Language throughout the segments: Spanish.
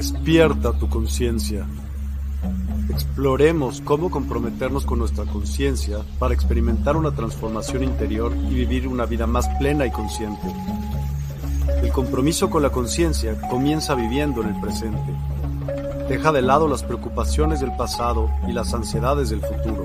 Despierta tu conciencia. Exploremos cómo comprometernos con nuestra conciencia para experimentar una transformación interior y vivir una vida más plena y consciente. El compromiso con la conciencia comienza viviendo en el presente. Deja de lado las preocupaciones del pasado y las ansiedades del futuro.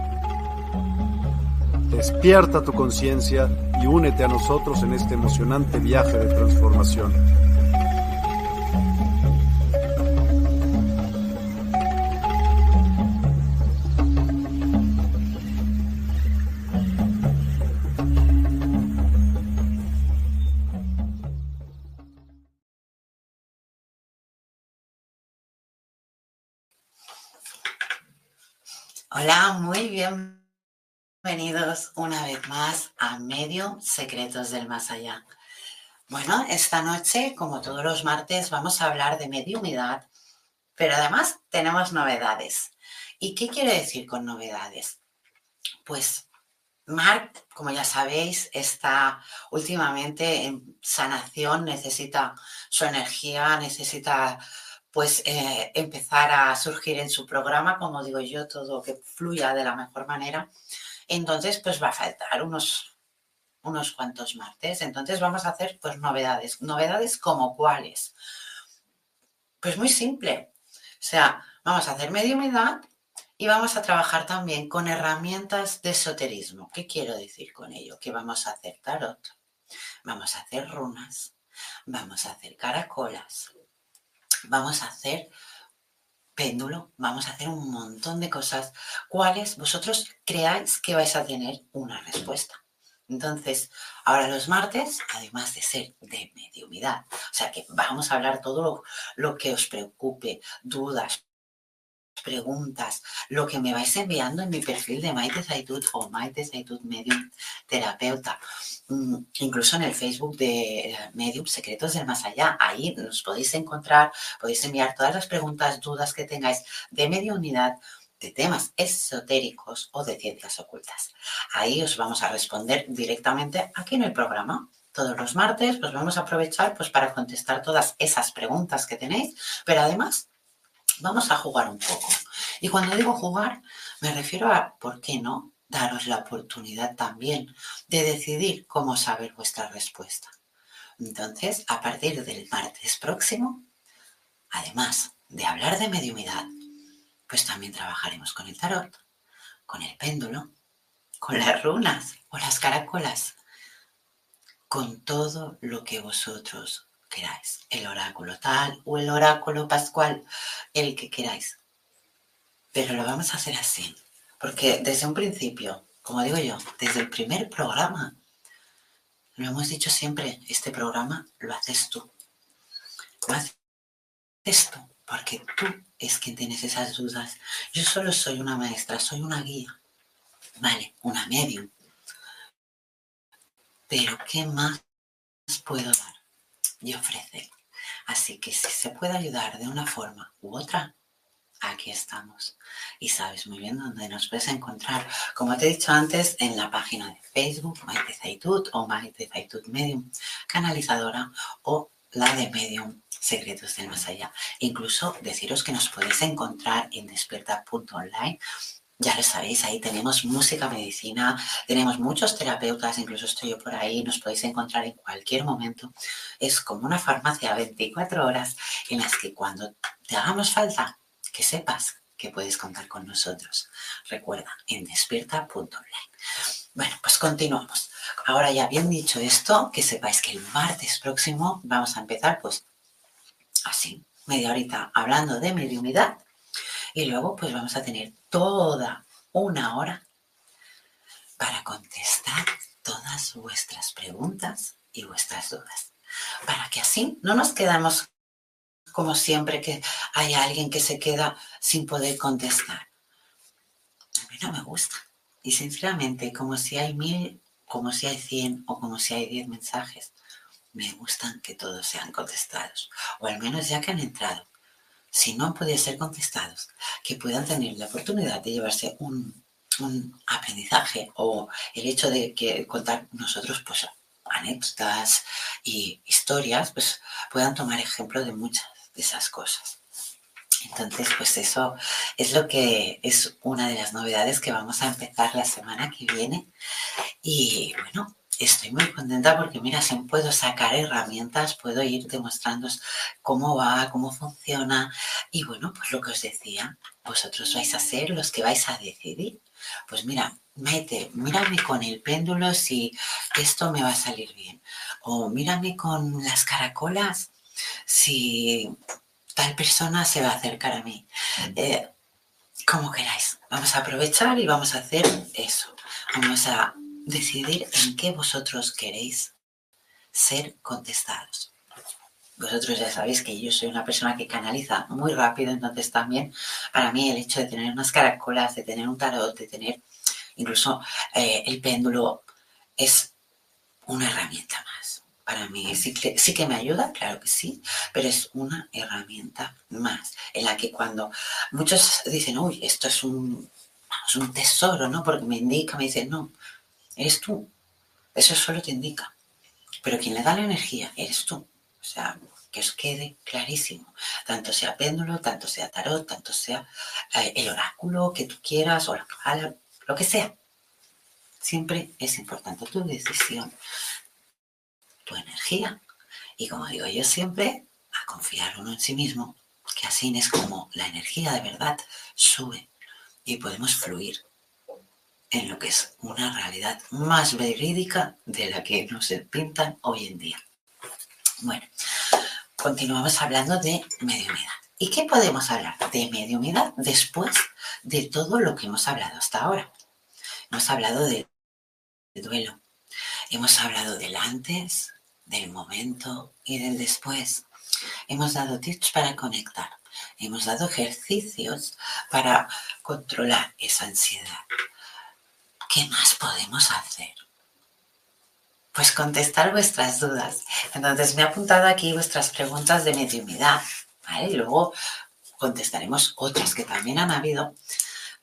Despierta tu conciencia y únete a nosotros en este emocionante viaje de transformación. Hola, muy bienvenidos una vez más a Medio Secretos del Más Allá. Bueno, esta noche, como todos los martes, vamos a hablar de mediumidad, pero además tenemos novedades. ¿Y qué quiere decir con novedades? Pues Mark, como ya sabéis, está últimamente en sanación, necesita su energía, necesita pues eh, empezar a surgir en su programa, como digo yo, todo que fluya de la mejor manera. Entonces, pues va a faltar unos, unos cuantos martes. Entonces vamos a hacer pues novedades. Novedades como cuáles. Pues muy simple. O sea, vamos a hacer mediumidad y vamos a trabajar también con herramientas de esoterismo. ¿Qué quiero decir con ello? Que vamos a hacer tarot, vamos a hacer runas, vamos a hacer caracolas, vamos a hacer péndulo, vamos a hacer un montón de cosas, cuáles vosotros creáis que vais a tener una respuesta. Entonces, ahora los martes, además de ser de mediumidad, o sea que vamos a hablar todo lo, lo que os preocupe, dudas, preguntas, lo que me vais enviando en mi perfil de Maite Zaitud o Maite Zaitud Medium Terapeuta, mm, incluso en el Facebook de Medium Secretos del Más Allá. Ahí nos podéis encontrar, podéis enviar todas las preguntas, dudas que tengáis de mediunidad, de temas esotéricos o de ciencias ocultas. Ahí os vamos a responder directamente aquí en el programa todos los martes, pues vamos a aprovechar pues para contestar todas esas preguntas que tenéis, pero además vamos a jugar un poco. Y cuando digo jugar, me refiero a, ¿por qué no? Daros la oportunidad también de decidir cómo saber vuestra respuesta. Entonces, a partir del martes próximo, además de hablar de mediumidad, pues también trabajaremos con el tarot, con el péndulo, con las runas o las caracolas, con todo lo que vosotros queráis, el oráculo tal o el oráculo pascual, el que queráis. Pero lo vamos a hacer así, porque desde un principio, como digo yo, desde el primer programa, lo hemos dicho siempre, este programa lo haces tú. Lo haces tú, porque tú es quien tienes esas dudas. Yo solo soy una maestra, soy una guía, ¿vale? Una medium. Pero ¿qué más puedo dar y ofrecer. Así que si se puede ayudar de una forma u otra, aquí estamos. Y sabes muy bien dónde nos puedes encontrar. Como te he dicho antes, en la página de Facebook, Maite Zaitut o Maite Zaitut Medium, canalizadora o la de Medium Secretos del Más Allá. Incluso deciros que nos podéis encontrar en despierta.online ya lo sabéis, ahí tenemos música, medicina, tenemos muchos terapeutas, incluso estoy yo por ahí, nos podéis encontrar en cualquier momento. Es como una farmacia 24 horas en las que cuando te hagamos falta, que sepas que puedes contar con nosotros. Recuerda, en despierta.online. Bueno, pues continuamos. Ahora ya bien dicho esto, que sepáis que el martes próximo vamos a empezar pues así, media horita hablando de mediumidad y luego pues vamos a tener toda una hora para contestar todas vuestras preguntas y vuestras dudas. Para que así no nos quedamos como siempre que hay alguien que se queda sin poder contestar. A mí no me gusta. Y sinceramente, como si hay mil, como si hay cien o como si hay diez mensajes, me gustan que todos sean contestados. O al menos ya que han entrado si no han ser contestados, que puedan tener la oportunidad de llevarse un, aprendizaje o el hecho de que contar nosotros pues anécdotas y historias, pues puedan tomar ejemplo de muchas de esas cosas. Entonces, pues eso es lo que es una de las novedades que vamos a empezar la semana que viene. Y bueno, estoy muy contenta porque, mira, si puedo sacar herramientas, puedo ir demostrando cómo va, cómo funciona. Y bueno, pues lo que os decía, vosotros vais a ser los que vais a decidir. Pues mira, mete, mírame con el péndulo si esto me va a salir bien. O mírame con las caracolas si tal persona se va a acercar a mí. Eh, como queráis. Vamos a aprovechar y vamos a hacer eso. Vamos a decidir en qué vosotros queréis ser contestados. Vosotros ya sabéis que yo soy una persona que canaliza muy rápido, entonces también para mí el hecho de tener unas caracolas, de tener un tarot, de tener incluso eh, el péndulo es una herramienta más. Para mí sí que, sí que me ayuda, claro que sí, pero es una herramienta más en la que cuando muchos dicen, uy, esto es un, es un tesoro, ¿no? Porque me indica, me dicen, no, eres tú. Eso solo te indica. Pero quien le da la energía eres tú. O sea, que os quede clarísimo. Tanto sea péndulo, tanto sea tarot, tanto sea eh, el oráculo que tú quieras o la lo que sea. Siempre es importante tu decisión, tu energía. Y como digo yo siempre, a confiar uno en sí mismo, que así es como la energía de verdad sube y podemos fluir en lo que es una realidad más verídica de la que nos pintan hoy en día. Bueno, continuamos hablando de mediumidad. ¿Y qué podemos hablar de mediumidad después de todo lo que hemos hablado hasta ahora? Hemos hablado del duelo, hemos hablado del antes, del momento y del después. Hemos dado tips para conectar, hemos dado ejercicios para controlar esa ansiedad, ¿qué más podemos hacer? Pues contestar vuestras dudas. Entonces me he apuntado aquí vuestras preguntas de mediumidad, ¿vale? Y luego contestaremos otras que también han habido,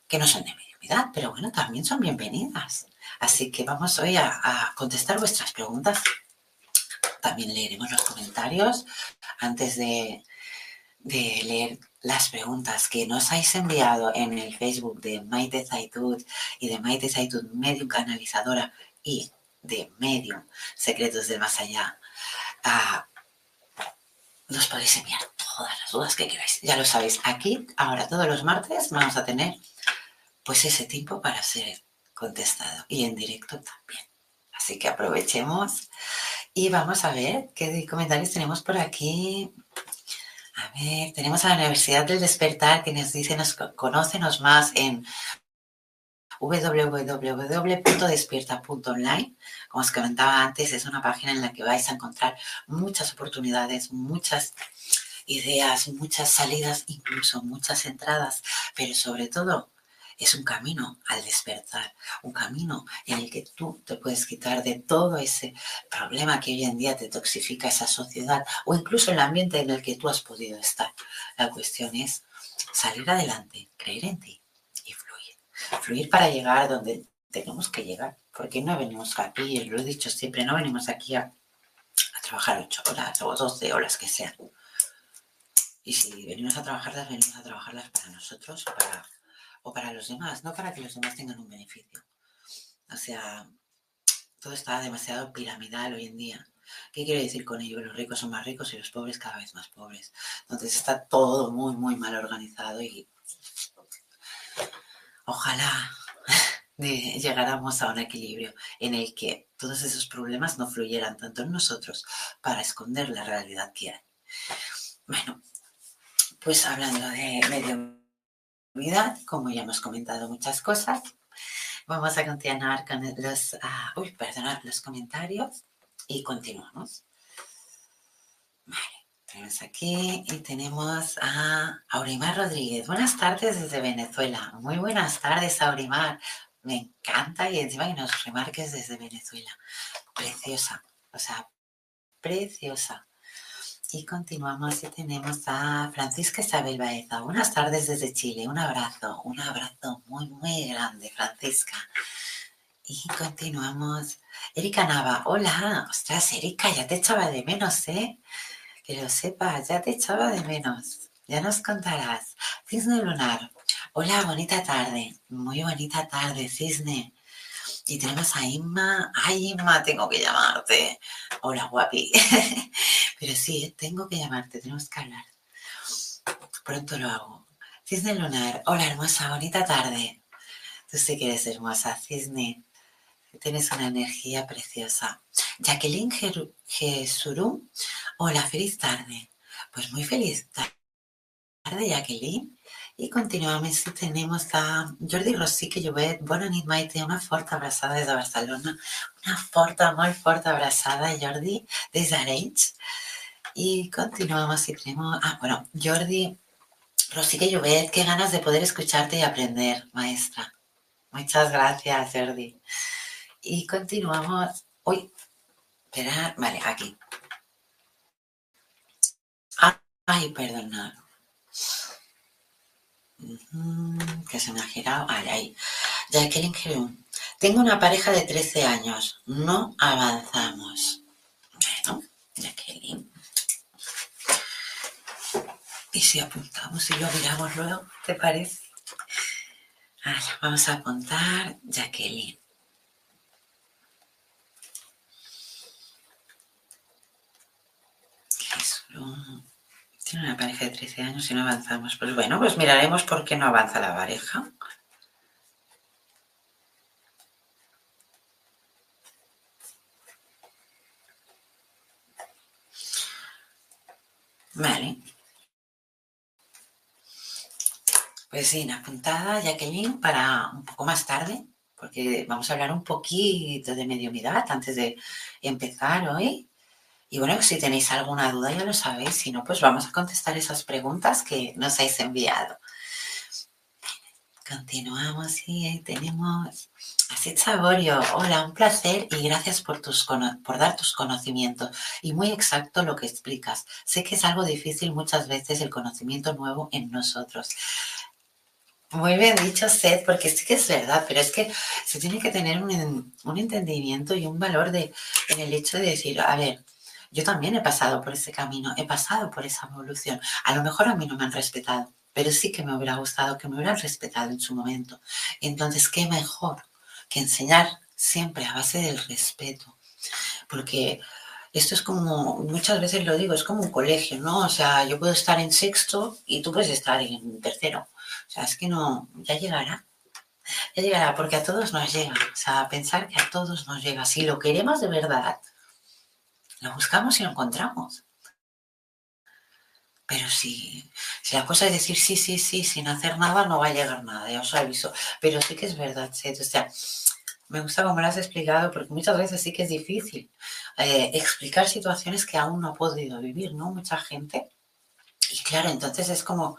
que no son de mediumidad, pero bueno, también son bienvenidas. Así que vamos hoy a, contestar vuestras preguntas. También leeremos los comentarios antes de, de leer las preguntas que nos habéis enviado en el Facebook de Maite Zaitud y de Maite Zaitud Medium Canalizadora y de Medium Secretos del Más Allá, uh, nos podéis enviar todas las dudas que queráis. Ya lo sabéis, aquí, ahora todos los martes vamos a tener pues ese tiempo para ser contestado y en directo también. Así que aprovechemos y vamos a ver qué comentarios tenemos por aquí. A ver, tenemos a la Universidad del Despertar que nos dice, nos, conócenos más en www.despierta.online. Como os comentaba antes, es una página en la que vais a encontrar muchas oportunidades, muchas ideas, muchas salidas, incluso muchas entradas, pero sobre todo es un camino al despertar, un camino en el que tú te puedes quitar de todo ese problema que hoy en día te toxifica esa sociedad o incluso el ambiente en el que tú has podido estar. La cuestión es salir adelante, creer en ti y fluir. Fluir para llegar donde tenemos que llegar, porque no venimos aquí, lo he dicho siempre, no venimos aquí a, trabajar ocho horas o doce horas que sean. Y si venimos a trabajarlas, venimos a trabajarlas para nosotros para, o para los demás, no para que los demás tengan un beneficio. O sea, todo está demasiado piramidal hoy en día. ¿Qué quiere decir con ello? Los ricos son más ricos y los pobres cada vez más pobres. Entonces está todo muy, muy mal organizado y ojalá llegáramos a un equilibrio en el que todos esos problemas no fluyeran tanto en nosotros para esconder la realidad que hay. Bueno, pues hablando de medio vida, como ya hemos comentado muchas cosas, vamos a continuar con los, ah, los comentarios y continuamos. Vale, tenemos aquí y tenemos a Aurimar Rodríguez. Buenas tardes desde Venezuela. Muy buenas tardes, Aurimar. Me encanta y encima que nos remarques desde Venezuela. Preciosa, o sea, preciosa. Y continuamos y tenemos a Francisca Isabel Baeza. Buenas tardes desde Chile. Un abrazo, un abrazo muy, muy grande, Francisca. Y continuamos. Erika Nava. Hola. Ostras, Erika, ya te echaba de menos, ¿eh? Que lo sepas, ya te echaba de menos. Ya nos contarás. Cisne Lunar. Hola, bonita tarde. Muy bonita tarde, Cisne. Y tenemos a Inma. Ay, Inma, tengo que llamarte. Hola, guapi. Pero sí, tengo que llamarte, tenemos que hablar. Pronto lo hago. Cisne Lunar. Hola, hermosa, bonita tarde. Tú sí que eres hermosa, Cisne. Tienes una energía preciosa. Jacqueline Jesurum. Hola, feliz tarde. Pues muy feliz tarde, Jacqueline. Y continuamos y tenemos a Jordi Rosique Llobet, bona nit Maite, una forta abraçada des de Barcelona, una forta, molt forta abraçada Jordi des d'Arenys. Y continuamos y tenemos, ah, bueno, Jordi Rosique Llobet, qué ganas de poder escucharte y aprender, maestra. Muchas gracias, Jordi. Y continuamos, uy, espera, vale, aquí. Ay, perdonad que se me ha girado. Ay, ay. Jacqueline Gerún. Tengo una pareja de 13 años. No avanzamos. Bueno, Jacqueline. Y si apuntamos y lo miramos luego, ¿te parece? Ahora, vamos a apuntar Jacqueline. Una pareja de 13 años y no avanzamos. Pues bueno, pues miraremos por qué no avanza la pareja. Vale. Pues sí, apuntada Jacqueline para un poco más tarde, porque vamos a hablar un poquito de mediumidad antes de empezar hoy. Y bueno, si tenéis alguna duda ya lo sabéis, si no, pues vamos a contestar esas preguntas que nos habéis enviado. Continuamos y ahí tenemos Así Saborio. Hola, un placer y gracias por, tus, por dar tus conocimientos y muy exacto lo que explicas. Sé que es algo difícil muchas veces el conocimiento nuevo en nosotros. Muy bien dicho, Seth, porque sí que es verdad, pero es que se tiene que tener un, un entendimiento y un valor de, en el hecho de decir, a ver, yo también he pasado por ese camino, he pasado por esa evolución. A lo mejor a mí no me han respetado, pero sí que me hubiera gustado que me hubieran respetado en su momento. Entonces, ¿qué mejor que enseñar siempre a base del respeto? Porque esto es como, muchas veces lo digo, es como un colegio, ¿no? O sea, yo puedo estar en sexto y tú puedes estar en tercero. O sea, es que no, ya llegará. Ya llegará, porque a todos nos llega. O sea, pensar que a todos nos llega. Si lo queremos de verdad, lo buscamos y lo encontramos. Pero si, si la cosa es decir sí, sí, sí, sin hacer nada, no va a llegar nada, ya os aviso. Pero sí que es verdad, ¿sí? o sea, me gusta como lo has explicado, porque muchas veces sí que es difícil eh, explicar situaciones que aún no ha podido vivir, ¿no? Mucha gente. Y claro, entonces es como,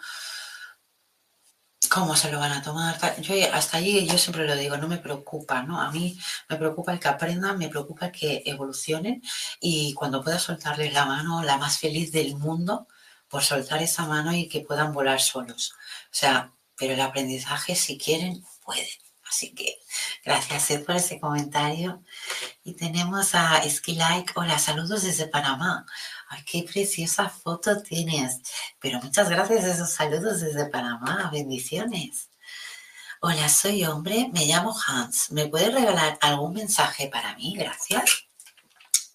cómo se lo van a tomar. Yo hasta allí yo siempre lo digo, no me preocupa, ¿no? A mí me preocupa el que aprendan, me preocupa que evolucionen y cuando pueda soltarles la mano, la más feliz del mundo, por soltar esa mano y que puedan volar solos. O sea, pero el aprendizaje, si quieren, pueden. Así que gracias Ed por ese comentario. Y tenemos a Like. Hola, saludos desde Panamá. Ay, qué preciosa foto tienes. Pero muchas gracias esos saludos desde Panamá. Bendiciones. Hola, soy hombre, me llamo Hans. ¿Me puedes regalar algún mensaje para mí? Gracias.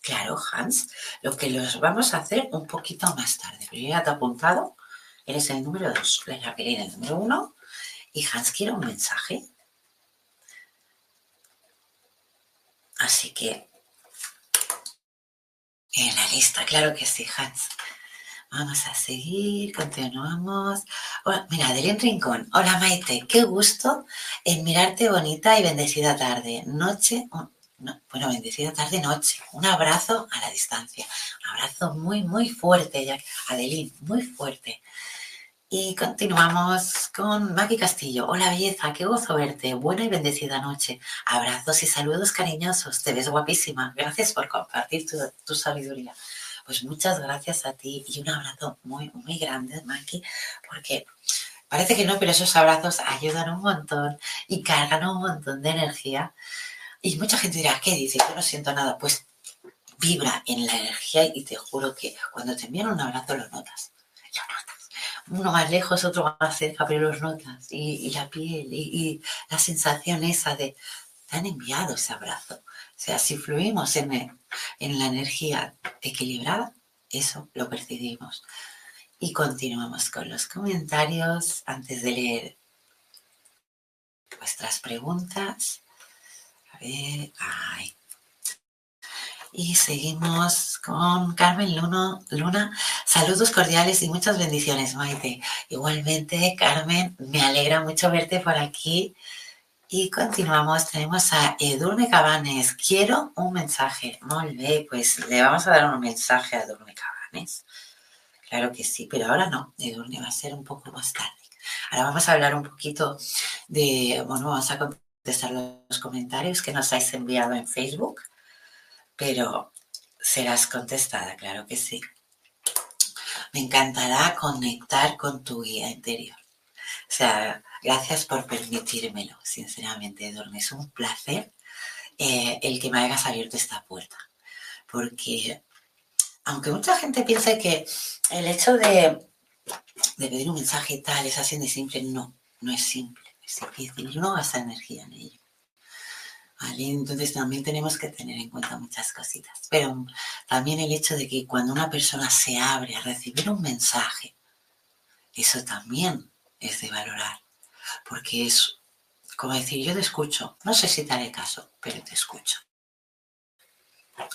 Claro, Hans. Lo que los vamos a hacer un poquito más tarde. Pero ya te he apuntado. Eres el número dos. La Jacqueline el número uno. Y Hans quiere un mensaje. Así que en la lista, claro que sí, Hans. Vamos a seguir, continuamos. Mira, Adelín Rincón. Hola Maite, qué gusto en mirarte bonita y bendecida tarde. Noche, bueno, bendecida tarde, noche. Un abrazo a la distancia. Un abrazo muy, muy fuerte, Adelín, muy fuerte. Y continuamos con Maki Castillo. Hola belleza, qué gozo verte. Buena y bendecida noche. Abrazos y saludos cariñosos. Te ves guapísima. Gracias por compartir tu, sabiduría. Pues muchas gracias a ti y un abrazo muy, muy grande, Maki, porque parece que no, pero esos abrazos ayudan un montón y cargan un montón de energía. Y mucha gente dirá, ¿qué dice? Yo no siento nada. Pues vibra en la energía y te juro que cuando te envían un abrazo lo notas. Lo notas uno más lejos, otro más cerca, pero los notas. Y, la piel y, la sensación esa de, te han enviado ese abrazo. O sea, si fluimos en, en la energía equilibrada, eso lo percibimos. Y continuamos con los comentarios antes de leer vuestras preguntas. A ver, ay, y seguimos con Carmen Luna. Saludos cordiales y muchas bendiciones, Maite. Igualmente, Carmen, me alegra mucho verte por aquí. Y continuamos, tenemos a Edurne Cabanes. Quiero un mensaje. Muy bien, pues le vamos a dar un mensaje a Edurne Cabanes. Claro que sí, pero ahora no. Edurne va a ser un poco más tarde. Ahora vamos a hablar un poquito de, bueno, vamos a contestar los comentarios que nos habéis enviado en Facebook pero serás contestada, claro que sí. Me encantará conectar con tu guía interior. O sea, gracias por permitírmelo, sinceramente, Dorme. Es un placer eh, el que me hayas abierto esta puerta. Porque, aunque mucha gente piense que el hecho de, de pedir un mensaje y tal es así de simple, no, no es simple, es difícil. Yo no gasta energía en ello. Entonces también tenemos que tener en cuenta muchas cositas. Pero también el hecho de que cuando una persona se abre a recibir un mensaje, eso también es de valorar. Porque es como decir, yo te escucho, no sé si te haré caso, pero te escucho.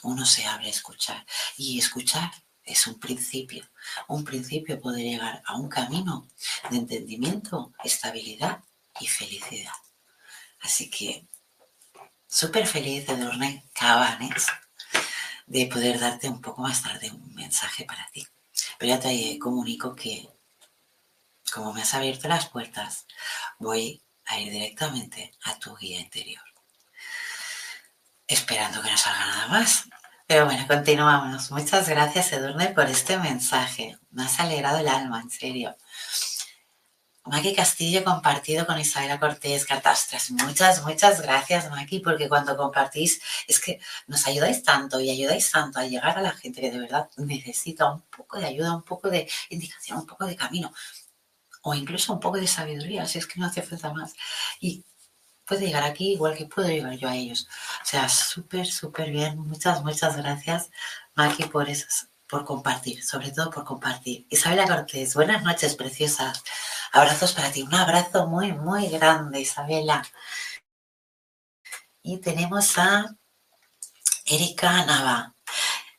Uno se abre a escuchar. Y escuchar es un principio. Un principio puede llegar a un camino de entendimiento, estabilidad y felicidad. Así que súper feliz de Dorne Cabanes de poder darte un poco más tarde un mensaje para ti. Pero ya te comunico que como me has abierto las puertas, voy a ir directamente a tu guía interior. Esperando que no salga nada más. Pero bueno, continuamos. Muchas gracias, Edurne, por este mensaje. Me has alegrado el alma, en serio. Maki Castillo compartido con Isabela Cortés Cartastras. Muchas, muchas gracias, Maki, porque cuando compartís es que nos ayudáis tanto y ayudáis tanto a llegar a la gente que de verdad necesita un poco de ayuda, un poco de indicación, un poco de camino o incluso un poco de sabiduría, si es que no hace falta más. Y puede llegar aquí igual que puedo llegar yo a ellos. O sea, súper, súper bien. Muchas, muchas gracias, Maki, por esas por compartir, sobre todo por compartir. Isabela Cortés, buenas noches, preciosas. Abrazos para ti, un abrazo muy, muy grande, Isabela. Y tenemos a Erika Nava.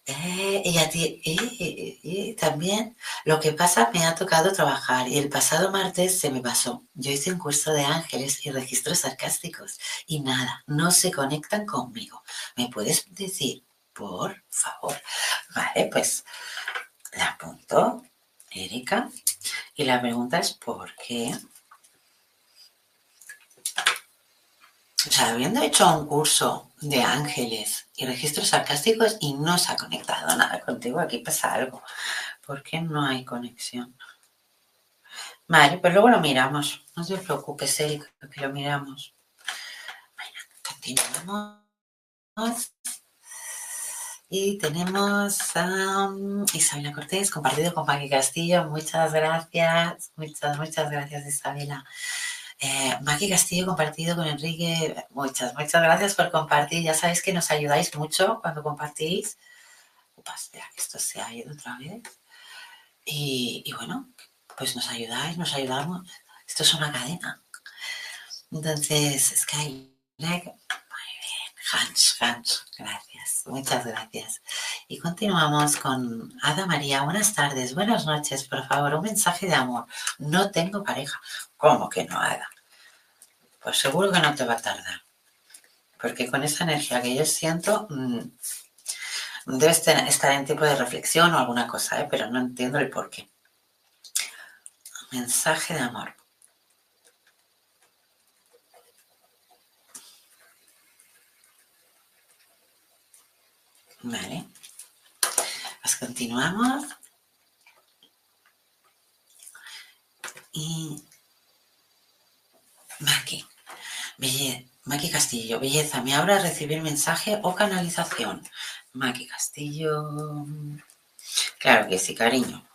Eh, y a ti, y, también lo que pasa, me ha tocado trabajar y el pasado martes se me pasó. Yo hice un curso de ángeles y registros sarcásticos y nada, no se conectan conmigo. ¿Me puedes decir por favor. Vale, pues la apunto, Erika. Y la pregunta es ¿por qué O sea, habiendo hecho un curso de ángeles y registros sarcásticos y no se ha conectado nada contigo, aquí pasa algo. ¿Por qué no hay conexión? Vale, pues luego lo miramos. No te preocupes, Erika, que lo miramos. Bueno, continuamos. Y tenemos a Isabela Cortés, compartido con Maki Castillo. Muchas gracias. Muchas, muchas gracias, Isabela. Eh, Castillo compartido con Enrique. Muchas, muchas gracias por compartir. Ya sabéis que nos ayudáis mucho cuando compartís. Upas, que esto se ha ido otra vez. Y, y, bueno, pues nos ayudáis, nos ayudamos. Esto es una cadena. Entonces, Sky, muy bien, Hans, Hans, gracias, muchas gracias. Y continuamos con Ada María. Buenas tardes, buenas noches, por favor, un mensaje de amor. No tengo pareja. ¿Cómo que no, Ada? Pues seguro que no te va a tardar. Porque con esa energía que yo siento, mmm, debes estar en tipo de reflexión o alguna cosa, ¿eh? pero no entiendo el por qué. Mensaje de amor. Vale. Pues continuamos. Y Maki, belleza, Maki Castillo, belleza, ¿me abra recibir mensaje o canalización? Maki Castillo. Claro que sí, cariño.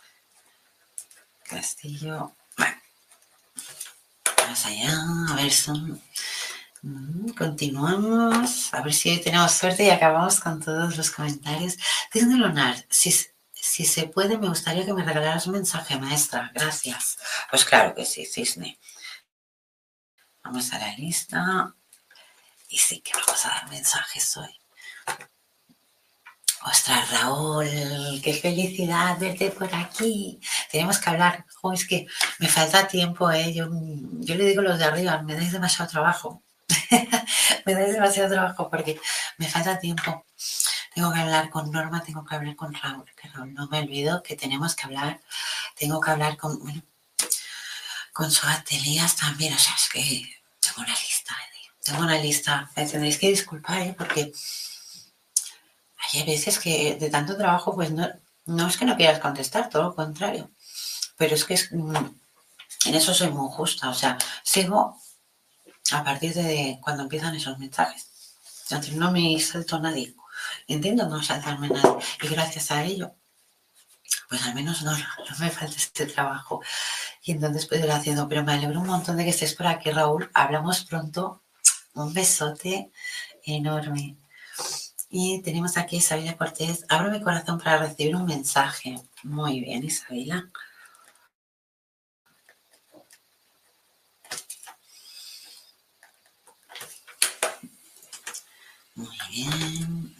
Castillo. Bueno. Vamos allá, a ver, son continuamos. A ver si hoy tenemos suerte y acabamos con todos los comentarios. Disney Lunar, si, si se puede, me gustaría que me regalaras un mensaje, maestra. Gracias. Pues claro que sí, Cisne. Vamos a la lista. Y sí que vamos a dar mensajes hoy. Ostras, Raúl, qué felicidad verte por aquí. Tenemos que hablar. es que me falta tiempo, ¿eh? Yo, yo le digo los de arriba, me dais demasiado trabajo. me da demasiado trabajo porque me falta tiempo. Tengo que hablar con Norma, tengo que hablar con Raúl, que no me olvido que tenemos que hablar. Tengo que hablar con, bueno, con atelier también. O sea, es que tengo una lista, tengo una lista. Me tendréis que disculpar, ¿eh? porque hay veces que de tanto trabajo, pues no, no es que no quieras contestar, todo lo contrario. Pero es que es, mm, en eso soy muy justa. O sea, sigo a partir de cuando empiezan esos mensajes. Entonces no me salto nadie. Entiendo no saltarme nadie. Y gracias a ello, pues al menos no, no me falta este trabajo. Y entonces puedo ir haciendo. Pero me alegro un montón de que estés por aquí, Raúl. Hablamos pronto. Un besote enorme. Y tenemos aquí a Isabela Cortés. Abro mi corazón para recibir un mensaje. Muy bien, Isabela. En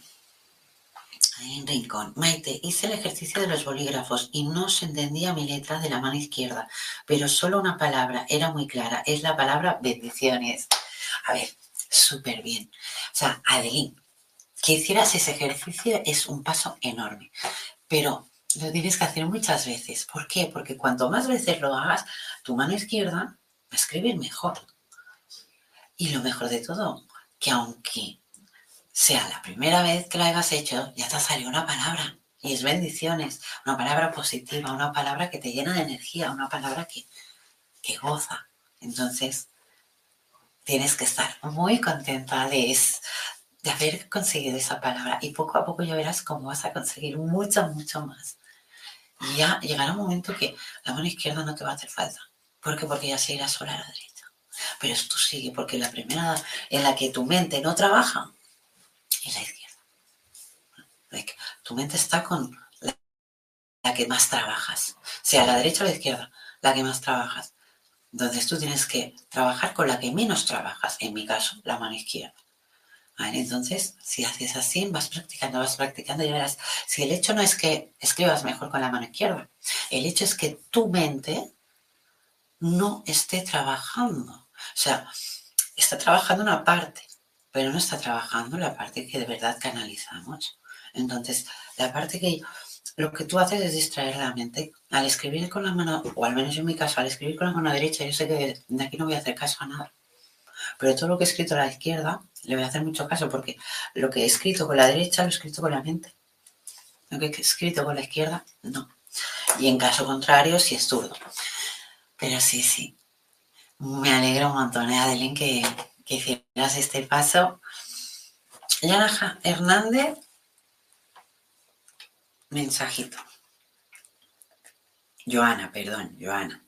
rincón. Maite, hice el ejercicio de los bolígrafos y no se entendía mi letra de la mano izquierda, pero solo una palabra era muy clara. Es la palabra bendiciones. A ver, súper bien. O sea, Adelín, que hicieras ese ejercicio es un paso enorme, pero lo tienes que hacer muchas veces. ¿Por qué? Porque cuanto más veces lo hagas, tu mano izquierda va a escribir mejor. Y lo mejor de todo, que aunque sea la primera vez que lo hayas hecho, ya te ha salido una palabra. Y es bendiciones, una palabra positiva, una palabra que te llena de energía, una palabra que, que goza. Entonces, tienes que estar muy contenta de, de haber conseguido esa palabra. Y poco a poco ya verás cómo vas a conseguir mucho, mucho más. Y ya llegará un momento que la mano izquierda no te va a hacer falta. ¿Por qué? Porque ya se irá sola a la derecha. Pero esto sigue, porque la primera en la que tu mente no trabaja, y la izquierda. tu mente está con la, que más trabajas, sea la derecha o la izquierda, la que más trabajas. Entonces tú tienes que trabajar con la que menos trabajas, en mi caso, la mano izquierda. Entonces, si haces así, vas practicando, vas practicando y verás, si el hecho no es que escribas mejor con la mano izquierda, el hecho es que tu mente no esté trabajando. O sea, está trabajando una parte, pero no está trabajando la parte que de verdad canalizamos. Entonces, la parte que lo que tú haces es distraer la mente. Al escribir con la mano, o al menos en mi caso, al escribir con la mano derecha, yo sé que de aquí no voy a hacer caso a nada. pero todo lo que he escrito a la izquierda le voy a hacer mucho caso porque lo que he escrito con la derecha lo he escrito con la mente. Lo que he escrito con la izquierda, no. Y en caso contrario, sí es zurdo. Pero sí, sí. Me alegra un montón, ¿eh, Adeline, que, que hicieras este paso. Yana Hernández, mensajito. Joana, perdón, Joana.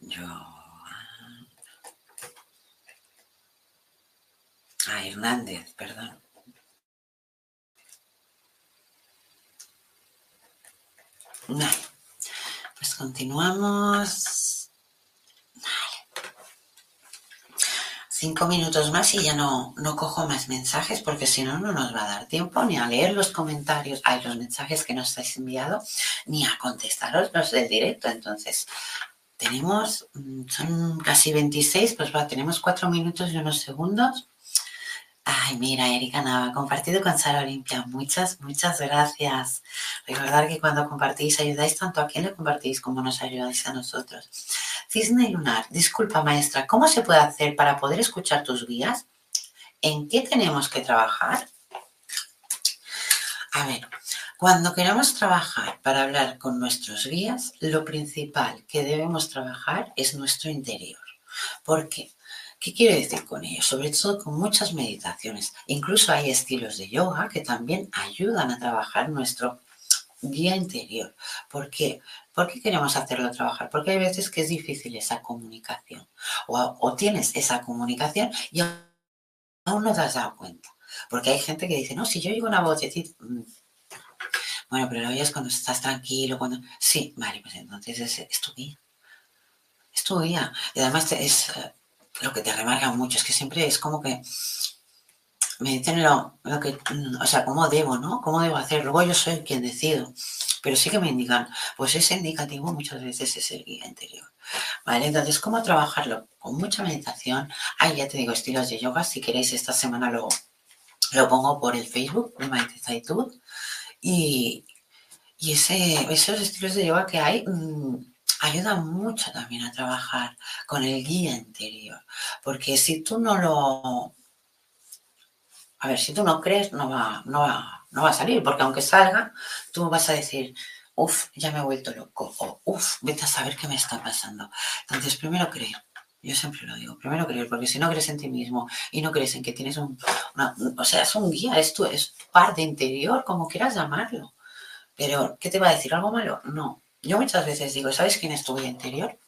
Yo. Ah, Hernández, perdón. Vale. Pues continuamos. Cinco minutos más y ya no, no cojo más mensajes porque si no, no nos va a dar tiempo ni a leer los comentarios, hay los mensajes que nos habéis enviado, ni a contestaros los del directo. Entonces, tenemos, mm, son casi 26, pues va, tenemos cuatro minutos y unos segundos Ay, mira, Erika Nava, compartido con Sara Olimpia. Muchas, muchas gracias. Recordar que cuando compartís, ayudáis tanto a quien le compartís como nos ayudáis a nosotros. Cisne Lunar, disculpa maestra, ¿cómo se puede hacer para poder escuchar tus guías? ¿En qué tenemos que trabajar? A ver, cuando queramos trabajar para hablar con nuestros guías, lo principal que debemos trabajar es nuestro interior. ¿Por qué? ¿Qué quiero decir con ello? Sobre todo con muchas meditaciones. Incluso hay estilos de yoga que también ayudan a trabajar nuestro guía interior. ¿Por qué? ¿Por qué queremos hacerlo trabajar? Porque hay veces que es difícil esa comunicación. O, tienes esa comunicación y aún no te has dado cuenta. Porque hay gente que dice, no, si yo oigo una vocecita... Mm, bueno, pero lo oyes cuando estás tranquilo, cuando... Sí, vale, pues entonces es, es tu guía. Es tu guía. Y además es lo que te remarca mucho es que siempre es como que me dicen lo, que, o sea, cómo debo, ¿no? ¿Cómo debo hacer? Luego yo soy quien decido, pero sí que me indican, pues ese indicativo muchas veces es el guía interior, ¿vale? Entonces, ¿cómo trabajarlo? Con mucha meditación, hay, ya te digo, estilos de yoga, si queréis esta semana lo, lo pongo por el Facebook de Maite y, y ese, esos estilos de yoga que hay... Mm, ayuda mucho también a trabajar con el guía interior, porque si tú no lo... A ver, si tú no crees, no va, no va, no va a salir, porque aunque salga, tú vas a decir, uff, ya me he vuelto loco, o uff, vete a saber qué me está pasando. Entonces, primero creer. Yo siempre lo digo, primero creer, porque si no crees en ti mismo y no crees en que tienes un, o sea, es un guía, es tu, es tu par de interior, como quieras llamarlo. Pero, ¿qué te va a decir? ¿Algo malo? No, yo muchas veces digo, ¿sabes quién es tu vida interior?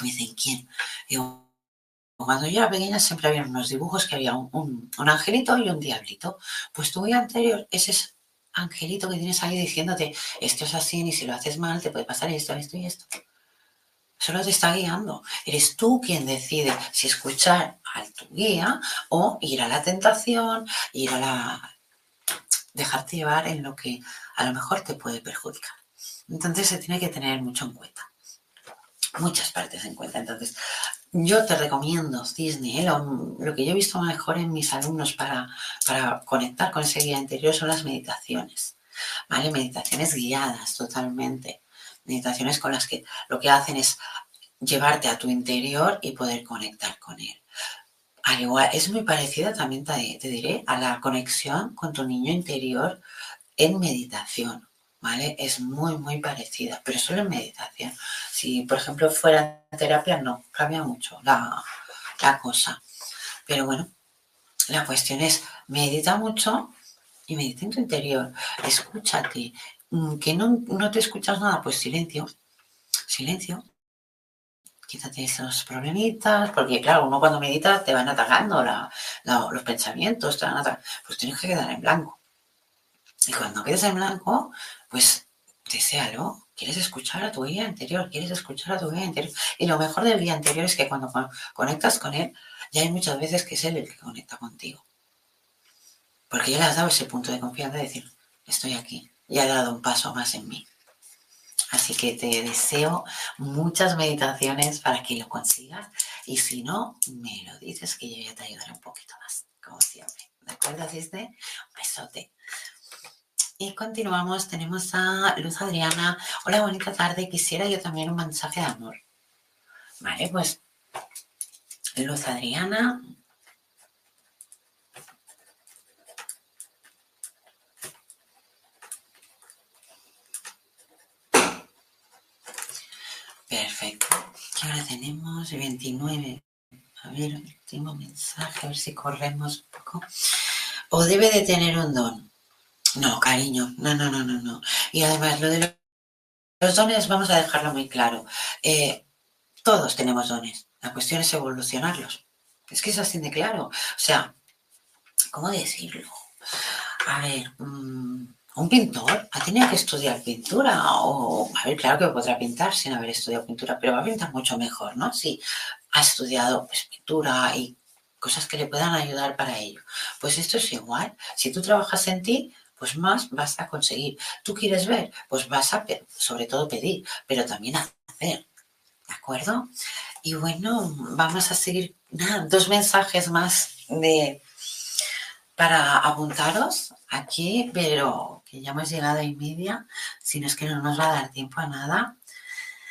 Me dicen, ¿quién? Digo, cuando yo era pequeña siempre había unos dibujos que había un, angelito y un diablito. Pues tu vida anterior es ese angelito que tienes ahí diciéndote, esto es así y si lo haces mal te puede pasar esto, esto y esto. Solo te está guiando. Eres tú quien decide si escuchar a tu guía o ir a la tentación, ir a la... dejarte llevar en lo que a lo mejor te puede perjudicar. Entonces se tiene que tener mucho en cuenta. Muchas partes en cuenta. Entonces, yo te recomiendo, Disney, ¿eh? lo, que yo he visto mejor en mis alumnos para, para conectar con ese guía interior son las meditaciones. ¿Vale? Meditaciones guiadas totalmente. Meditaciones con las que lo que hacen es llevarte a tu interior y poder conectar con él. Al igual, es muy parecida también, te diré, a la conexión con tu niño interior en meditación. ¿Vale? Es muy, muy parecida, pero solo en meditación. Si, por ejemplo, fuera terapia, no, cambia mucho la, cosa. Pero bueno, la cuestión es, medita mucho y medita en tu interior, escúchate. Mm, que no, no te escuchas nada, pues silencio, silencio. Quítate esos problemitas, porque claro, uno cuando medita te van atacando los pensamientos, te van atacando, pues tienes que quedar en blanco. Y cuando quedes en blanco, pues desealo. Quieres escuchar a tu guía anterior, quieres escuchar a tu guía anterior. Y lo mejor del guía anterior es que cuando conectas con él, ya hay muchas veces que es él el que conecta contigo. Porque ya le has dado ese punto de confianza de decir, estoy aquí, ya he dado un paso más en mí. Así que te deseo muchas meditaciones para que lo consigas. Y si no, me lo dices que yo ya te ayudaré un poquito más, como siempre. ¿De acuerdo, Cisne? Besote. Y continuamos, tenemos a Luz Adriana. Hola, bonita tarde. Quisiera yo también un mensaje de amor. Vale, pues Luz Adriana. Perfecto. ¿Qué hora tenemos? 29. A ver, último mensaje, a ver si corremos un poco. O debe de tener un don. No, cariño, no, no, no, no, no. Y además, lo de los dones, vamos a dejarlo muy claro. Eh, todos tenemos dones. La cuestión es evolucionarlos. Es que es así de claro. O sea, ¿cómo decirlo? A ver, mm, un pintor ha tenido que estudiar pintura o, a ver, claro que podrá pintar sin haber estudiado pintura, pero va a pintar mucho mejor, ¿no? Si ha estudiado pues, pintura y cosas que le puedan ayudar para ello. Pues esto es igual. Si tú trabajas en ti, pues más vas a conseguir. ¿Tú quieres ver? Pues vas a, sobre todo, pedir, pero también hacer. ¿De acuerdo? Y bueno, vamos a seguir dos mensajes más de para apuntaros aquí, pero que ya hemos llegado a y media, si no es que no nos va a dar tiempo a nada.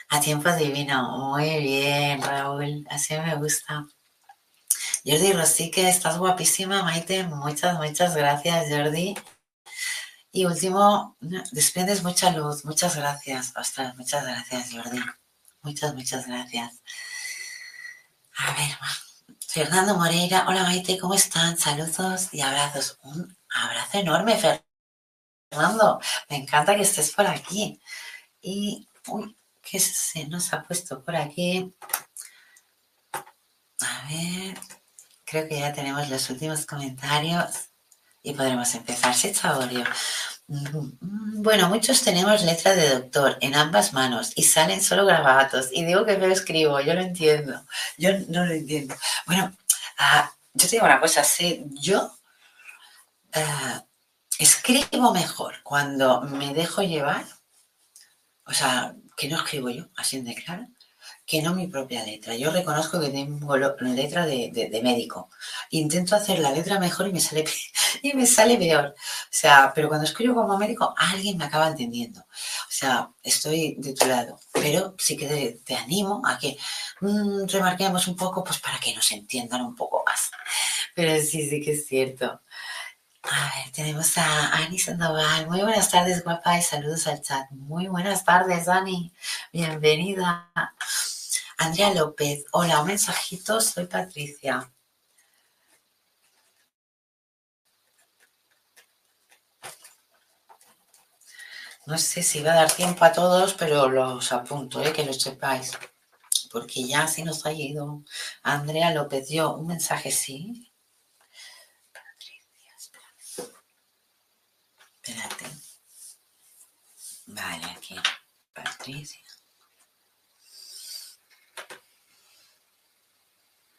A tiempo divino. Muy bien, Raúl. Así me gusta. Jordi Rosique, estás guapísima, Maite. Muchas, muchas gracias, Jordi. Y último, desprendes mucha luz. Muchas gracias. Ostras, muchas gracias, Jordi. Muchas, muchas gracias. A ver, Fernando Moreira, hola Maite, ¿cómo están? Saludos y abrazos. Un abrazo enorme, Fernando. Me encanta que estés por aquí. Y, uy, ¿qué se nos ha puesto por aquí? A ver, creo que ya tenemos los últimos comentarios y podremos empezar. Chaborio. Mm, bueno, muchos tenemos letra de doctor en ambas manos y salen solo grabatos. Y digo que me lo escribo, yo lo entiendo. Yo no lo entiendo. Bueno, ah, yo te digo una cosa, sí, yo ah, escribo mejor cuando me dejo llevar, o sea, que no escribo yo, así de claro, que no mi propia letra. Yo reconozco que tengo letra de, médico. Intento hacer la letra mejor y me sale y me sale peor. O sea, pero cuando escribo como médico, alguien me acaba entendiendo. O sea, estoy de tu lado. Pero sí que te, animo a que mm, remarquemos un poco, pues para que nos entiendan un poco más. Pero sí, sí que es cierto. A ver, tenemos a Ani Sandoval. Muy buenas tardes, guapa, y saludos al chat. Muy buenas tardes, Ani. Bienvenida. Andrea López. Hola, un mensajito. Soy Patricia. No sé si va a dar tiempo a todos, pero los apunto, ¿eh? que lo sepáis. Porque ya se nos ha ido. Andrea López dio un mensaje, sí. Espérate. Vale, aquí. Patricia.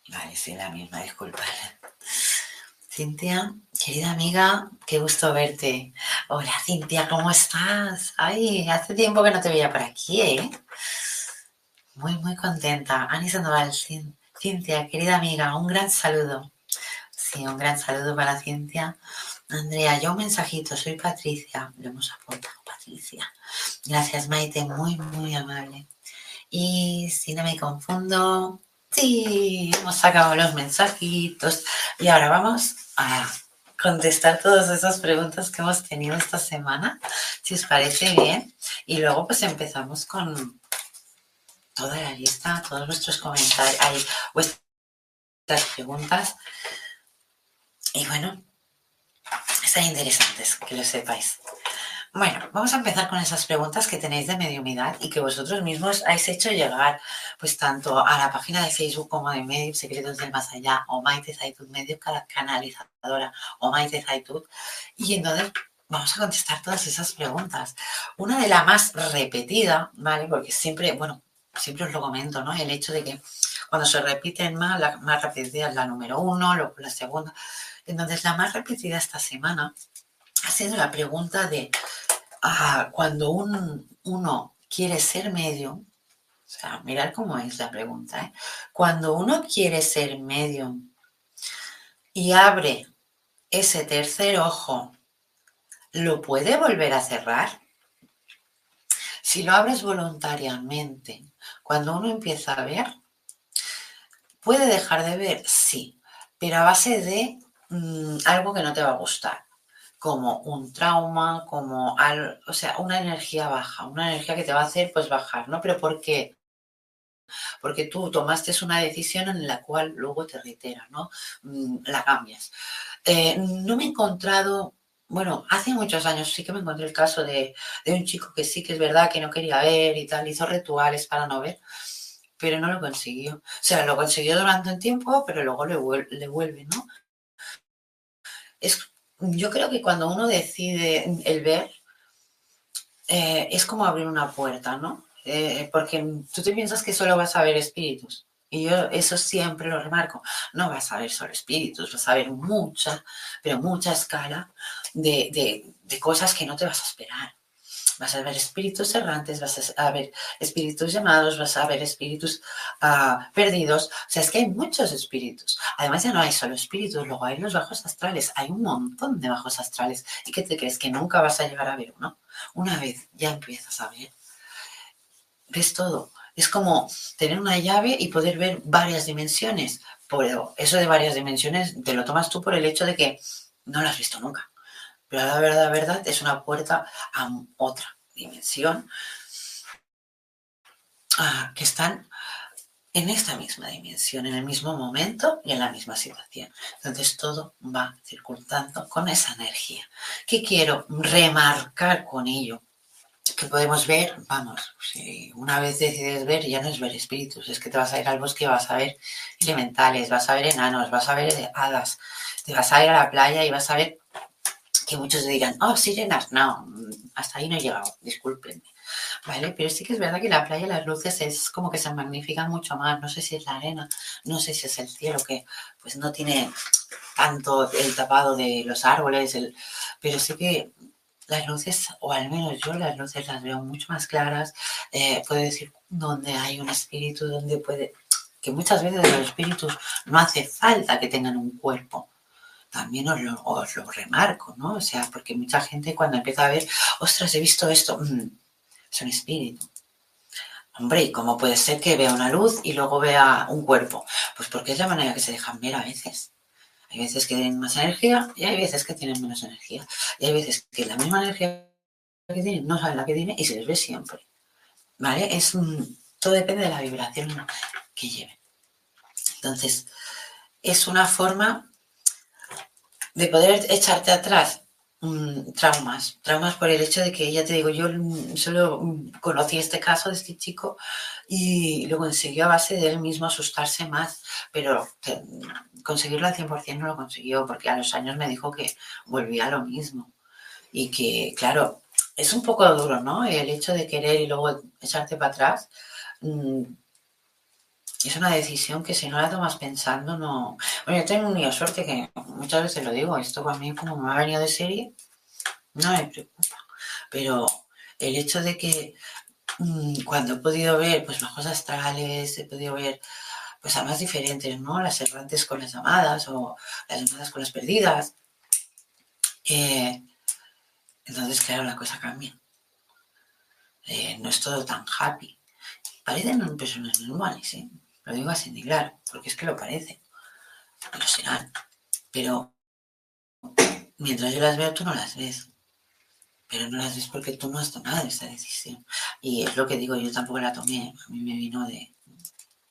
Vale, sí, la misma, disculpa. Cintia, querida amiga, qué gusto verte. Hola, Cintia, ¿cómo estás? Ay, hace tiempo que no te veía por aquí, ¿eh? Muy, muy contenta. Ani Sandoval, Cintia, querida amiga, un gran saludo. Sí, un gran saludo para Cintia. Andrea, yo un mensajito, soy Patricia. Lo hemos apuntado, Patricia. Gracias, Maite, muy, muy amable. Y si no me confundo, sí, hemos sacado los mensajitos. Y ahora vamos a contestar todas esas preguntas que hemos tenido esta semana, si os parece bien. Y luego pues empezamos con toda la lista, todos nuestros comentarios, vuestras preguntas. Y bueno, están interesantes, que lo sepáis. Bueno, vamos a empezar con esas preguntas que tenéis de mediumidad y que vosotros mismos habéis hecho llegar, pues tanto a la página de Facebook como de Medios Secretos del Más Allá o Maite Zaitud Medio Canalizadora o Maite Zaitud. Y entonces vamos a contestar todas esas preguntas. Una de las más repetida, ¿vale? Porque siempre, bueno, siempre os lo comento, ¿no? El hecho de que cuando se repiten más, la más repetida es la número uno, luego la segunda. Entonces, la más repetida esta semana ha sido la pregunta de ah, cuando uno quiere ser medio, o sea, mirar cómo es la pregunta, ¿eh? cuando uno quiere ser medio y abre ese tercer ojo, ¿lo puede volver a cerrar? Si lo abres voluntariamente, cuando uno empieza a ver, ¿Puede dejar de ver? Sí, pero a base de mm, algo que no te va a gustar, como un trauma, como o sea, una energía baja, una energía que te va a hacer pues bajar, ¿no? Pero ¿por qué? Porque tú tomaste una decisión en la cual luego te reitera, ¿no? Mm, la cambias. Eh, no me he encontrado bueno, hace muchos años sí que me encontré el caso de, un chico que sí que es verdad que no quería ver y tal, hizo rituales para no ver, pero no lo consiguió. O sea, lo consiguió durante un tiempo, pero luego le, le vuelve, ¿no? Es, yo creo que cuando uno decide el ver, eh, es como abrir una puerta, ¿no? Eh, porque tú te piensas que solo vas a ver espíritus. Y yo eso siempre lo remarco. No vas a ver solo espíritus, vas a ver mucha, pero mucha escala de, cosas que no te vas a esperar. Vas a ver espíritus errantes, vas a ver espíritus llamados, vas a ver espíritus ah, perdidos. O sea, es que hay muchos espíritus. Además, ya no hay solo espíritus, luego hay los bajos astrales. Hay un montón de bajos astrales. ¿Y qué te crees? Que nunca vas a llegar a ver uno. Una vez ya empiezas a ver. Ves todo. Es como tener una llave y poder ver varias dimensiones. Pero eso de varias dimensiones te lo tomas tú por el hecho de que no lo has visto nunca. Pero la verdad, la verdad es una puerta a otra dimensión que están en esta misma dimensión, en el mismo momento y en la misma situación. Entonces todo va circulando con esa energía. ¿Qué quiero remarcar con ello? Que podemos ver, vamos, si una vez decides ver, ya no es ver espíritus, es que te vas a ir al bosque, vas a ver elementales, vas a ver enanos, vas a ver hadas, te vas a ir a la playa y vas a ver que muchos dirán, oh, sirenas, no, hasta ahí no he llegado, discúlpenme. ¿Vale? Pero sí que es verdad que la playa, las luces es como que se magnifican mucho más. No sé si es la arena, no sé si es el cielo, que pues no tiene tanto el tapado de los árboles, el... pero sí que las luces, o al menos yo las luces las veo mucho más claras. Eh, puedo decir donde hay un espíritu, donde puede, que muchas veces los espíritus no hace falta que tengan un cuerpo también os lo, remarco, ¿no? O sea, porque mucha gente cuando empieza a ver, ostras, he visto esto, mm, es un espíritu. Hombre, ¿y cómo puede ser que vea una luz y luego vea un cuerpo? Pues porque es la manera que se dejan ver a veces. Hay veces que tienen más energía y hay veces que tienen menos energía. Y hay veces que la misma energía que tienen no saben la que tiene y se les ve siempre. ¿Vale? Es, todo depende de la vibración que lleven. Entonces, es una forma de poder echarte atrás mm, traumas, traumas por el hecho de que, ya te digo, yo solo conocí este caso de este chico y lo consiguió a base de él mismo asustarse más, pero conseguirlo al 100% no lo consiguió porque a los años me dijo que volvía a lo mismo y que, claro, es un poco duro, ¿no? El hecho de querer y luego echarte para atrás. Es una decisión que si no la tomas pensando, no. Bueno, yo tengo una suerte que muchas veces lo digo, esto para mí como me ha venido de serie, no me preocupa. Pero el hecho de que mm, cuando he podido ver pues bajos astrales, he podido ver pues más diferentes, ¿no? Las errantes con las llamadas o las llamadas con las perdidas. Eh, entonces, claro, la cosa cambia. Eh, no es todo tan happy. Parecen personas normales, ¿eh? Lo digo así de claro, porque es que lo parece. Lo serán. Pero mientras yo las veo, tú no las ves. Pero no las ves porque tú no has tomado esa decisión. Y es lo que digo, yo tampoco la tomé. A mí me vino de.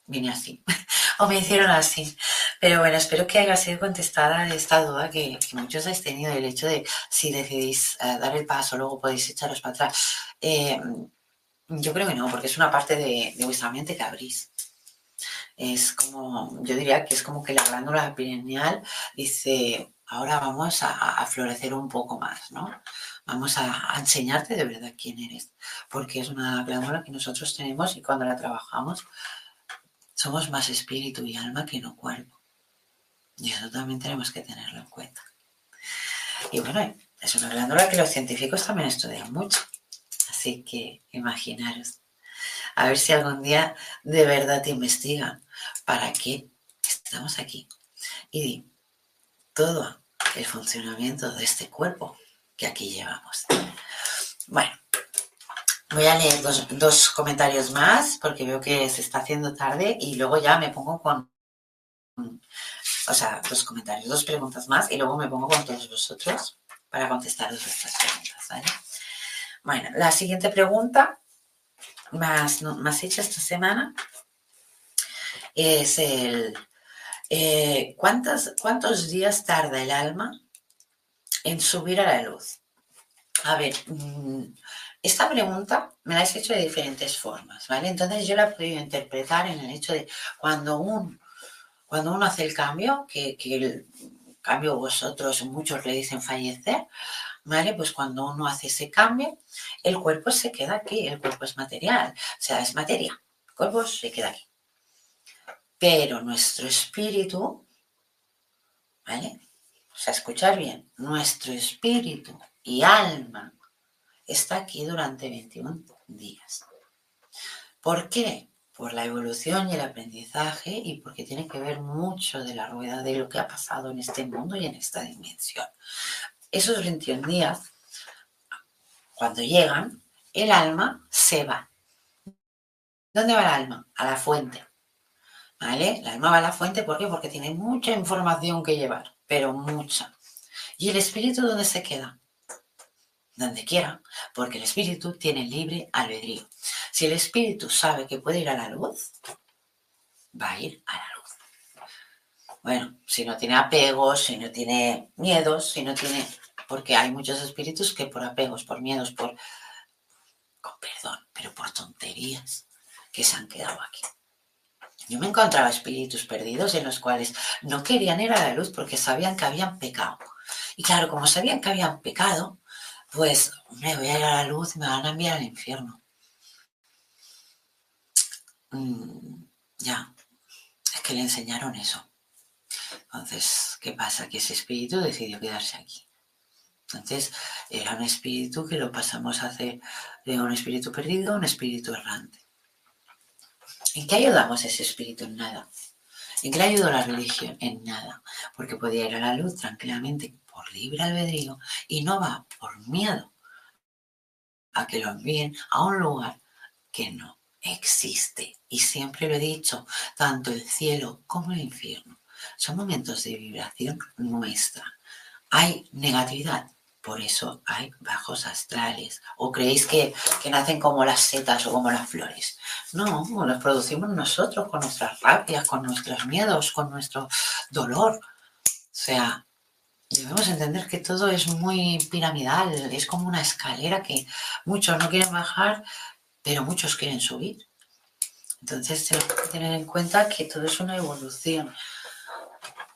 Vine así. o me hicieron así. Pero bueno, espero que haya sido contestada esta duda que, muchos habéis tenido del hecho de si decidís eh, dar el paso, luego podéis echaros para atrás. Eh, yo creo que no, porque es una parte de, de vuestra mente que abrís es como, yo diría que es como que la glándula pineal dice, ahora vamos a, florecer un poco más, ¿no? Vamos a, enseñarte de verdad quién eres, porque es una glándula que nosotros tenemos y cuando la trabajamos somos más espíritu y alma que no cuerpo. Y eso también tenemos que tenerlo en cuenta. Y bueno, es una glándula que los científicos también estudian mucho. Así que imaginaros. A ver si algún día de verdad te investigan para qué estamos aquí. Y todo el funcionamiento de este cuerpo que aquí llevamos. Bueno, voy a leer dos, dos, comentarios más porque veo que se está haciendo tarde y luego ya me pongo con o sea, dos comentarios, dos preguntas más y luego me pongo con todos vosotros para contestaros estas preguntas. Bueno, la siguiente pregunta más, más hecha esta semana es el eh, ¿cuántos días tarda el alma en subir a la luz? A ver, mm, esta pregunta me la has hecho de diferentes formas, ¿vale? Entonces yo la he podido interpretar en el hecho de cuando, un, cuando uno hace el cambio, que, que el cambio vosotros, muchos le dicen fallecer, ¿vale? Pues cuando uno hace ese cambio, el cuerpo se queda aquí, el cuerpo es material, o sea, es materia, el cuerpo se queda aquí. Pero nuestro espíritu, ¿vale? O sea, escuchar bien, nuestro espíritu y alma está aquí durante 21 días. ¿Por qué? Por la evolución y el aprendizaje y porque tiene que ver mucho de la rueda de lo que ha pasado en este mundo y en esta dimensión. Esos 21 días, cuando llegan, el alma se va. ¿Dónde va el alma? A la fuente. ¿Vale? La alma va a la fuente, ¿por qué? Porque tiene mucha información que llevar, pero mucha. ¿Y el espíritu dónde se queda? Donde quiera, porque el espíritu tiene libre albedrío. Si el espíritu sabe que puede ir a la luz, va a ir a la luz. Bueno, si no tiene apegos, si no tiene miedos, si no tiene... Porque hay muchos espíritus que por apegos, por miedos, por... Con perdón, pero por tonterías que se han quedado aquí. Yo me encontraba espíritus perdidos en los cuales no querían ir a la luz porque sabían que habían pecado. Y claro, como sabían que habían pecado, pues me voy a ir a la luz me van a enviar al infierno. Mm, ya, es que le enseñaron eso. Entonces, ¿qué pasa? Que ese espíritu decidió quedarse aquí. Entonces, era un espíritu que lo pasamos a hacer de un espíritu perdido a un espíritu errante. ¿En qué ayudamos ese espíritu? En nada. ¿En qué le ayudó la religión? En nada. Porque podía ir a la luz tranquilamente por libre albedrío y no va por miedo a que lo envíen a un lugar que no existe. Y siempre lo he dicho, tanto el cielo como el infierno son momentos de vibración nuestra. Hay negatividad, por eso hay bajos astrales. ¿O creéis que, nacen como las setas o como las flores? No, los producimos nosotros con nuestras rabias, con nuestros miedos, con nuestro dolor. O sea, debemos entender que todo es muy piramidal, es como una escalera que muchos no quieren bajar, pero muchos quieren subir. Entonces tenemos que tener en cuenta que todo es una evolución,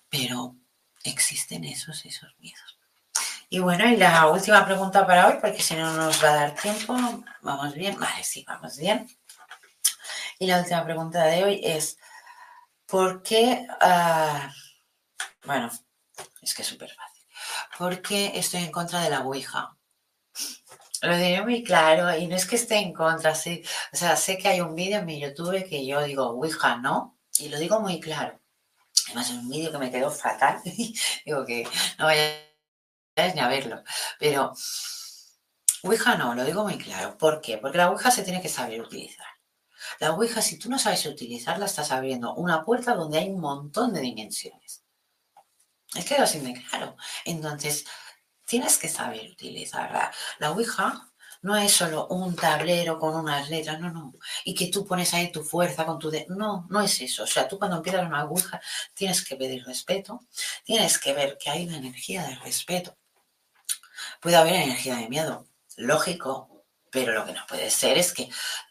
pero existen esos, esos miedos. Y bueno, y la última pregunta para hoy, porque si no nos va a dar tiempo. ¿Vamos bien? Vale, sí, vamos bien. Y la última pregunta de hoy es, ¿por qué... Ah, bueno, es que es súper fácil. ¿Por qué estoy en contra de la Ouija? Lo diré muy claro y no es que esté en contra, sí. O sea, sé que hay un vídeo en mi YouTube que yo digo Ouija no, y lo digo muy claro. Además, es un vídeo que me quedó fatal. digo que no vaya ni a verlo. Pero Ouija no, lo digo muy claro. ¿Por qué? Porque la Ouija se tiene que saber utilizar. La Ouija, si tú no sabes utilizarla, estás abriendo una puerta donde hay un montón de dimensiones. Es que así de claro. Entonces, tienes que saber utilizarla. La Ouija no es solo un tablero con unas letras, no, no. Y que tú pones ahí tu fuerza con tu... No, no es eso. O sea, tú cuando empiezas una Ouija tienes que pedir respeto, tienes que ver que hay una energía de respeto Puede haber energía de miedo, lógico, pero lo que no puede ser es que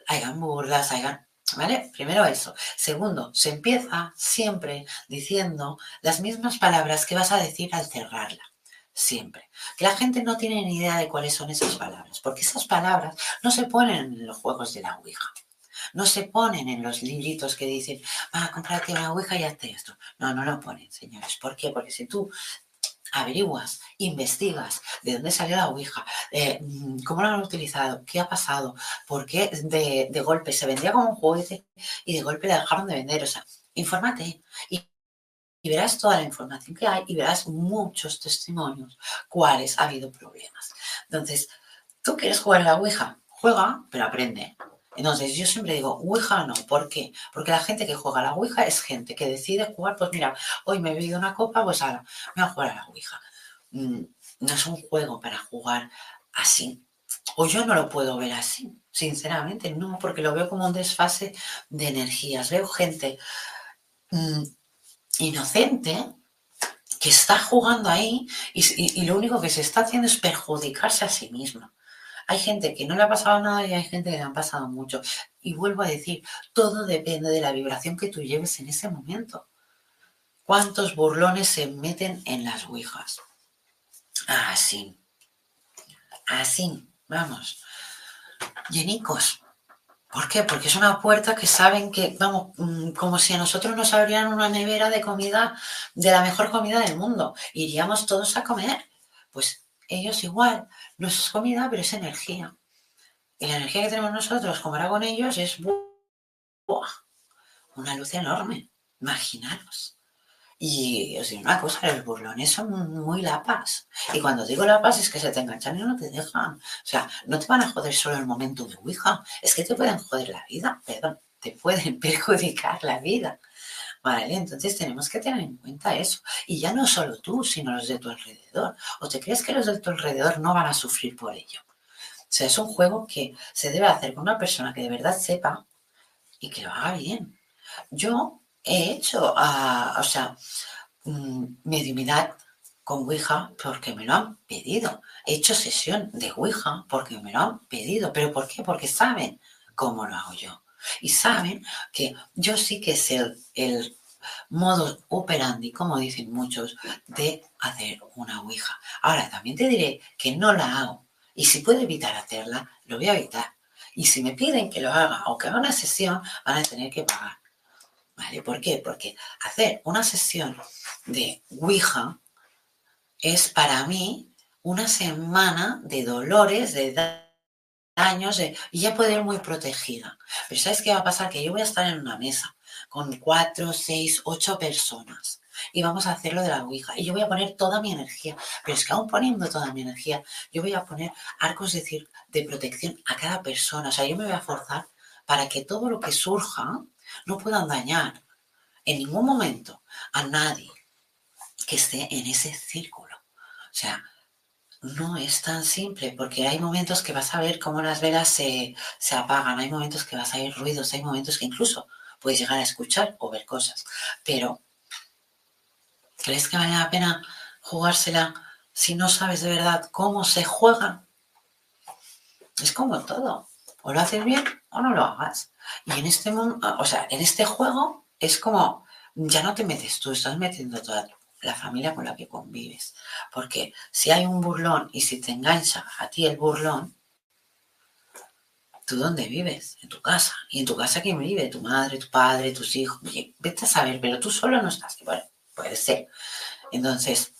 hayan burlas, hayan... ¿Vale? Primero eso. Segundo, se empieza siempre diciendo las mismas palabras que vas a decir al cerrarla. Siempre. Que la gente no tiene ni idea de cuáles son esas palabras, porque esas palabras no se ponen en los juegos de la Ouija. No se ponen en los libritos que dicen, va, a comprarte una Ouija y hazte esto. No, no lo ponen, señores. ¿Por qué? Porque si tú averiguas, investigas de dónde salió la Ouija, eh, mm, cómo lo han utilizado, qué ha pasado, por qué de, golpe se vendía como un juguete y de golpe la dejaron de vender. O sea, infórmate y, y verás toda la información que hay y verás muchos testimonios cuáles ha habido problemas. Entonces, ¿tú quieres jugar a la Ouija? Juega, pero aprende. Entonces, yo siempre digo, Ouija no. ¿Por qué? Porque la gente que juega a la Ouija es gente que decide jugar, pues mira, hoy me he bebido una copa, pues ahora me voy a jugar a la Ouija. Mm, no es un juego para jugar así. O yo no lo puedo ver así, sinceramente, no, porque lo veo como un desfase de energías. Veo gente mm, inocente que está jugando ahí y, lo único que se está haciendo es perjudicarse a sí mismo. Hay gente que no le ha pasado nada y hay gente que le han pasado mucho. Y vuelvo a decir, todo depende de la vibración que tú lleves en ese momento. ¿Cuántos burlones se meten en las ouijas? Así. Así, vamos. Llenicos. ¿Por qué? Porque es una puerta que saben que, vamos, mm, como si a nosotros nos abrieran una nevera de comida, de la mejor comida del mundo. Iríamos todos a comer. Pues ellos igual. No es comida, pero es energía. Y la energía que tenemos nosotros, como era con ellos, es una luz enorme. Imaginaros. Y os digo una cosa, los burlones son muy lapas. Y cuando digo lapas es que se te enganchan y no te dejan. O sea, no te van a joder solo el momento de Ouija, es que te pueden joder la vida, perdón, te pueden perjudicar la vida. Vale, entonces tenemos que tener en cuenta eso. Y ya no solo tú, sino los de tu alrededor. ¿O te crees que los de tu alrededor no van a sufrir por ello? O sea, es un juego que se debe hacer con una persona que de verdad sepa y que lo haga bien. Yo he hecho, uh, o sea, mediunidad con Ouija porque me lo han pedido. He hecho sesión de Ouija porque me lo han pedido. ¿Pero por qué? Porque saben cómo lo hago yo. Y saben que yo sí que sé el, el modo operandi, como dicen muchos, de hacer una Ouija. Ahora, también te diré que no la hago. Y si puedo evitar hacerla, lo voy a evitar. Y si me piden que lo haga o que haga una sesión, van a tener que pagar. ¿Vale? ¿Por qué? Porque hacer una sesión de Ouija es para mí una semana de dolores, de daños, y ya puedo ir muy protegida. Pero ¿sabes qué va a pasar? Que yo voy a estar en una mesa con cuatro, seis, ocho personas y vamos a hacerlo de la Ouija. Y yo voy a poner toda mi energía, pero es que aún poniendo toda mi energía, yo voy a poner arcos de, de protección a cada persona. O sea, yo me voy a forzar para que todo lo que surja no puedan dañar en ningún momento a nadie que esté en ese círculo. O sea, no es tan simple porque hay momentos que vas a ver cómo las velas se, apagan, hay momentos que vas a oír ruidos, hay momentos que incluso puedes llegar a escuchar o ver cosas. Pero, ¿crees que vale la pena jugársela si no sabes de verdad cómo se juega? Es como todo. O lo haces bien o no lo hagas. Y en este o sea, en este juego es como, ya no te metes tú, estás metiendo toda la familia con la que convives. Porque si hay un burlón y si te engancha a ti el burlón, ¿tú dónde vives? En tu casa. ¿Y en tu casa quién vive? Tu madre, tu padre, tus hijos. vete a saber, pero tú solo no estás. Bueno, puede ser. Entonces,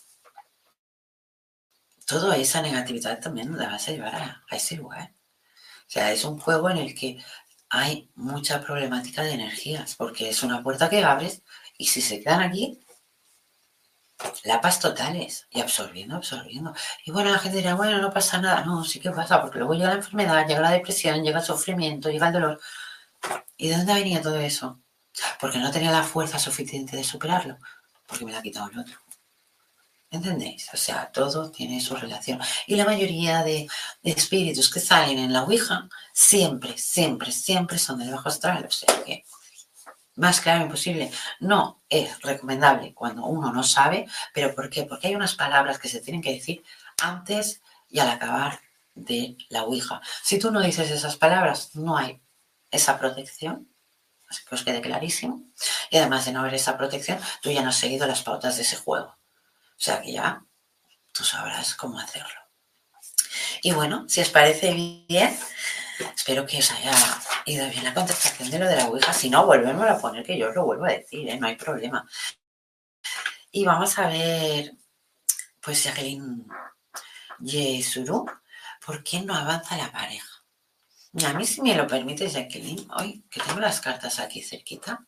toda esa negatividad también la vas a llevar a, a ese lugar. O sea, es un juego en el que hay mucha problemática de energías, porque es una puerta que abres y si se quedan aquí, lapas totales y absorbiendo, absorbiendo. Y bueno, la gente dirá, bueno, no pasa nada. No, sí que pasa, porque luego llega la enfermedad, llega la depresión, llega el sufrimiento, llega el dolor. ¿Y de dónde venía todo eso? Porque no tenía la fuerza suficiente de superarlo, porque me la ha quitado el otro. ¿Entendéis? O sea, todo tiene su relación. Y la mayoría de, espíritus que salen en la Ouija siempre, siempre, siempre son del bajo astral. O sea que, más claro imposible. No es recomendable cuando uno no sabe, pero ¿por qué? Porque hay unas palabras que se tienen que decir antes y al acabar de la Ouija. Si tú no dices esas palabras, no hay esa protección. Así que os quede clarísimo. Y además de no haber esa protección, tú ya no has seguido las pautas de ese juego. O sea que ya tú sabrás cómo hacerlo. Y bueno, si os parece bien, espero que os haya ido bien la contestación de lo de la Ouija. Si no, volvemos a poner que yo os lo vuelvo a decir, ¿eh? no hay problema. Y vamos a ver, pues Jacqueline Yesuru, ¿por qué no avanza la pareja? A mí, si me lo permite, Jacqueline, hoy que tengo las cartas aquí cerquita,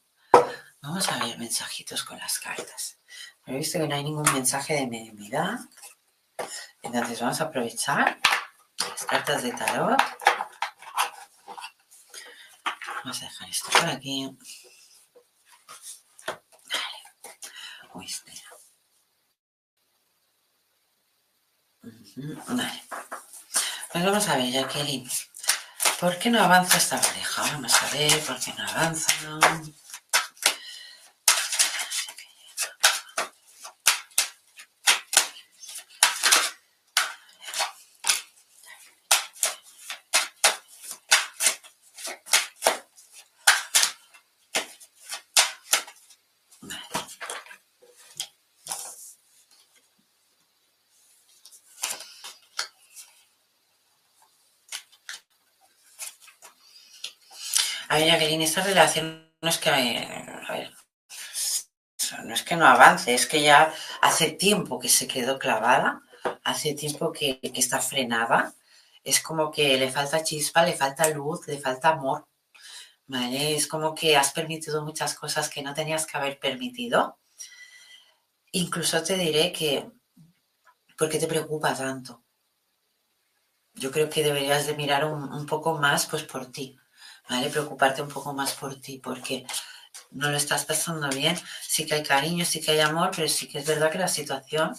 vamos a ver mensajitos con las cartas. He visto que no hay ningún mensaje de mediunidad. Entonces vamos a aprovechar las cartas de tarot Vamos a dejar esto por aquí. Vale. Uy, espera. Vale. Pues vamos a ver, Jacqueline. ¿Por qué no avanza esta pareja? Vamos a ver por qué no avanza. Ver, Jacqueline, esta relación no es que, no es que no avance, es que ya hace tiempo que se quedó clavada, hace tiempo que, está frenada, es como que le falta chispa, le falta luz, le falta amor. Es como que has permitido muchas cosas que no tenías que haber permitido. Incluso te diré que, ¿por qué te preocupa tanto? Yo creo que deberías de mirar un, un poco más pues por ti, ¿vale? Preocuparte un poco más por ti, porque no lo estás pasando bien. Sí que hay cariño, sí que hay amor, pero sí que es verdad que la situación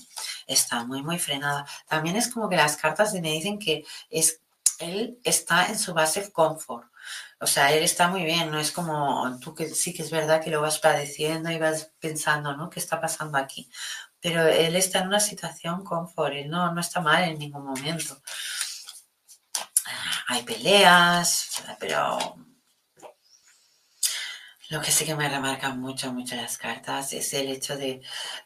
está muy, muy frenada. También es como que las cartas me dicen que es, él está en su base confort. O sea, él está muy bien, no es como tú que sí que es verdad que lo vas padeciendo y vas pensando, ¿no? ¿Qué está pasando aquí? Pero él está en una situación confort, él no, no está mal en ningún momento hay peleas, pero lo que sí que me remarcan mucho, mucho las cartas es el hecho de,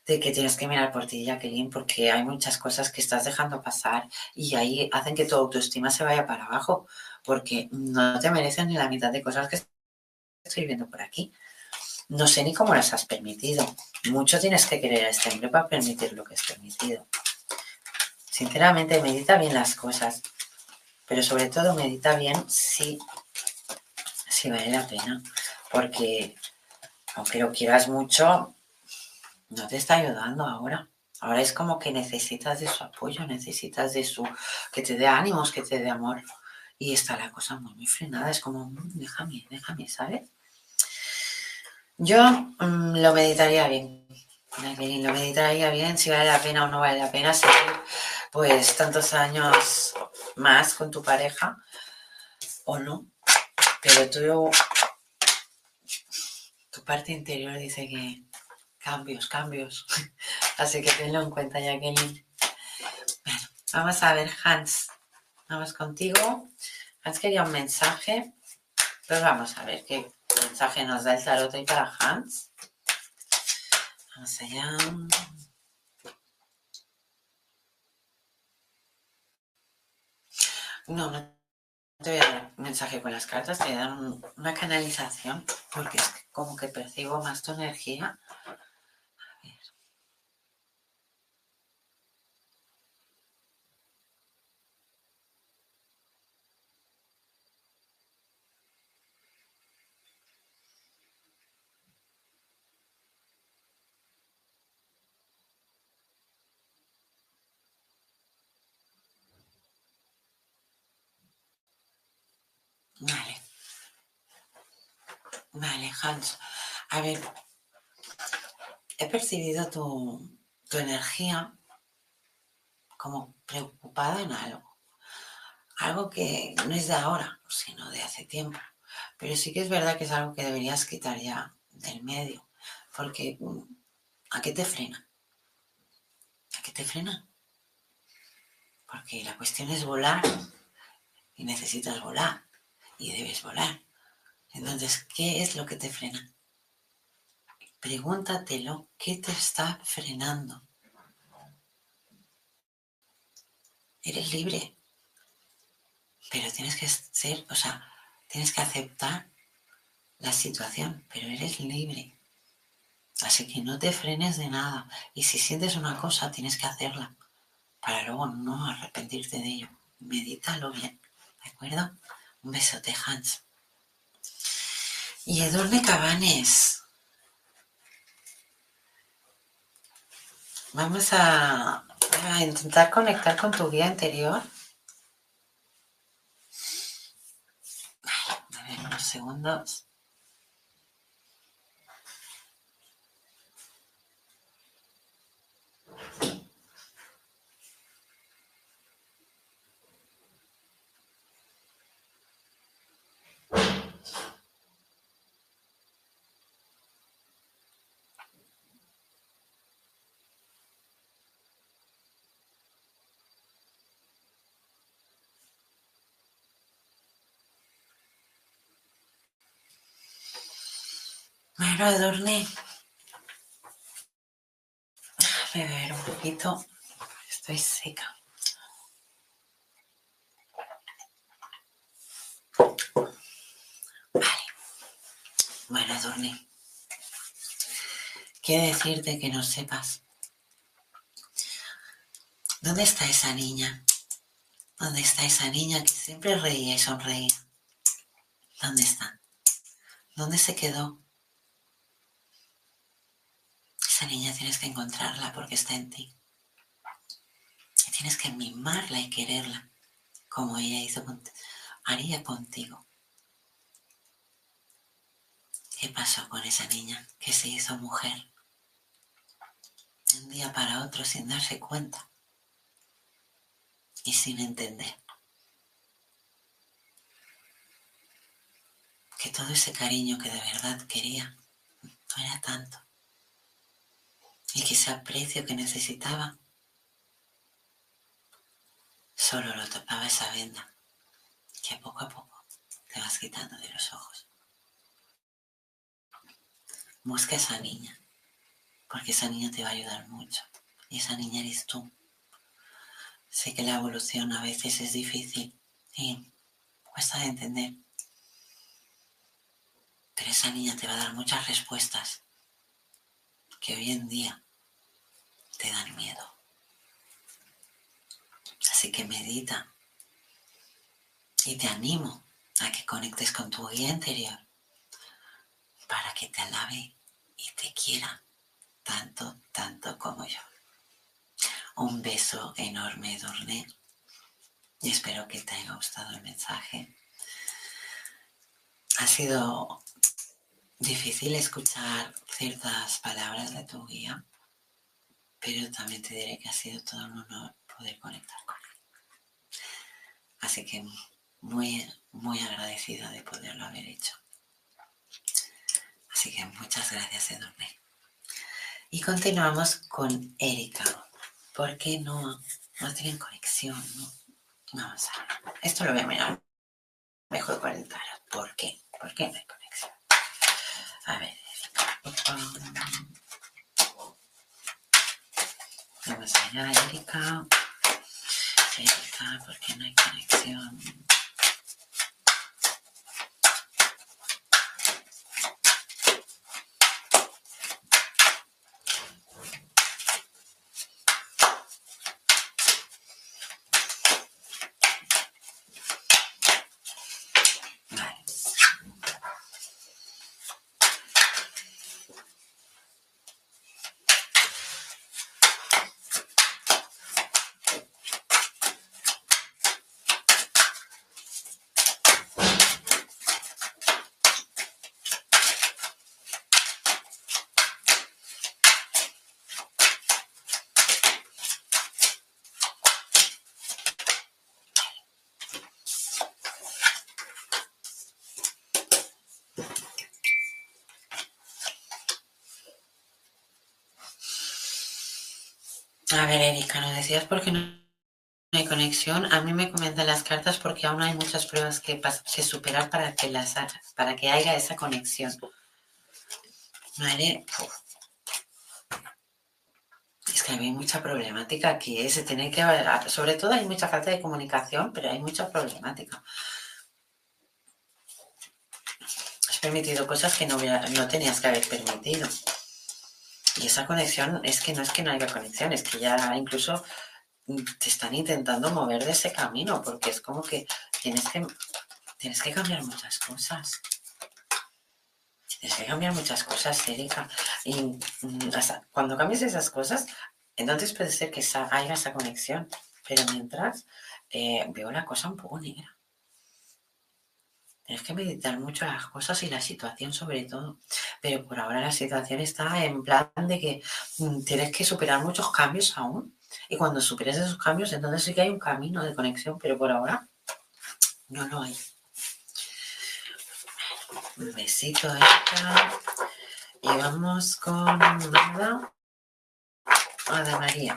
que tienes que mirar por ti, Jacqueline, porque hay muchas cosas que estás dejando pasar y ahí hacen que tu autoestima se vaya para abajo, porque no te merecen ni la mitad de cosas que estoy viendo por aquí. No sé ni cómo las has permitido. Mucho tienes que querer a este hombre para permitir lo que es permitido. Sinceramente, medita bien las cosas pero sobre todo medita bien si, vale la pena, porque aunque lo quieras mucho, no te está ayudando ahora. Ahora es como que necesitas de su apoyo, necesitas de su, que te dé ánimos, que te dé amor. Y está la cosa muy, muy frenada, es como, mm, déjame, déjame, ¿sabes? Yo mmm, lo meditaría bien, lo meditaría bien si vale la pena o no vale la pena seguir pues tantos años más con tu pareja o no, pero tú, tu parte interior dice que cambios, cambios. Así que tenlo en cuenta, Jacqueline. Bueno, vamos a ver, Hans. Vamos contigo. Hans quería un mensaje. Pues vamos a ver qué mensaje nos da el tarot hoy para Hans. Vamos allá. No, no te voy a dar un mensaje con las cartas, te voy a dar una canalización, porque es como que percibo más tu energía. A ver. Vale. Vale. A ver, he percibido tu, tu energía como preocupada en algo. Algo que no es de ahora, sino de hace tiempo. Pero sí que es verdad que es algo que deberías quitar ya del medio. Porque, ¿a qué te frena? ¿A qué te frena? Porque la cuestión es volar y necesitas volar y debes volar. Entonces, ¿qué es lo que te frena? Pregúntatelo, ¿qué te está frenando? Eres libre, pero tienes que ser, o sea, tienes que aceptar la situación, pero eres libre. Así que no te frenes de nada. Y si sientes una cosa, tienes que hacerla para luego no arrepentirte de ello. Medítalo bien, ¿de acuerdo? Un besote, Hans. Y Edurne Cabanes. Vamos a, intentar conectar con tu guía interior. Ay, a ver, Dos segundos. Bueno, a dormir. Beber un poquito. Estoy seca. Vale. Bueno, dormir. Quiero decirte que no sepas. ¿Dónde está esa niña? ¿Dónde está esa niña que siempre reía y sonreía? ¿Dónde está? ¿Dónde se quedó? Niña tienes que encontrarla porque está en ti. Y tienes que mimarla y quererla, como ella hizo haría contigo. ¿Qué pasó con esa niña que se hizo mujer? Un día para otro sin darse cuenta y sin entender. Que todo ese cariño que de verdad quería no era tanto y que ese aprecio que necesitaba solo lo tapaba esa venda que poco a poco te vas quitando de los ojos. Busca a esa niña, porque esa niña te va a ayudar mucho. Y esa niña eres tú. Sé que la evolución a veces es difícil y cuesta de entender. Pero esa niña te va a dar muchas respuestas que hoy en día te dan miedo. Así que medita y te animo a que conectes con tu guía interior para que te alabe y te quiera tanto, tanto como yo. Un beso enorme, Dorne. Y espero que te haya gustado el mensaje. Ha sido difícil escuchar ciertas palabras de tu guía pero también te diré que ha sido todo un honor poder conectar con él. Así que muy, muy agradecida de poderlo haber hecho. Así que muchas gracias, Edurne. Y continuamos con Erika. ¿Por qué no, no tienen conexión? Vamos a ver. Esto lo voy a mirar mejor con el tarot. ¿Por qué? ¿Por qué no hay conexión? A ver, Erika. Vamos allá, Erika. Erika, porque no hay conexión. A ver, Erika, ¿no decías por qué no hay conexión? A mí me comentan las cartas porque aún hay muchas pruebas que, que superar para que, las, para que haya esa conexión. Vale. Es que hay mucha problemática aquí. ¿eh? Se tiene que, sobre todo hay mucha falta de comunicación, pero hay mucha problemática. Has permitido cosas que no, no tenías que haber permitido. Y esa conexión es que no es que no haya conexión, es que ya incluso te están intentando mover de ese camino, porque es como que tienes que, tienes que cambiar muchas cosas. Tienes que cambiar muchas cosas, Erika. Y mm, cuando cambies esas cosas, entonces puede ser que haya esa conexión. Pero mientras, eh, veo la cosa un poco negra. Tienes que meditar mucho las cosas y la situación sobre todo. Pero por ahora la situación está en plan de que mm, tienes que superar muchos cambios aún. Y cuando superes esos cambios, entonces sí que hay un camino de conexión, pero por ahora no lo hay. Un besito esta. Y vamos con nada. Ada María.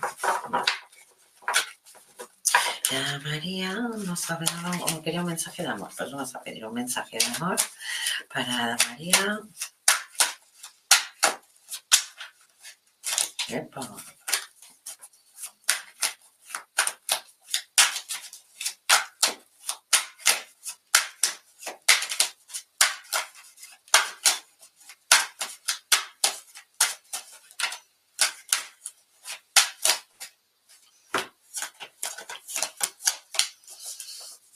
Ya María nos hablaba, o quería un mensaje de amor. Pues vamos a pedir un mensaje de amor para María. Epa.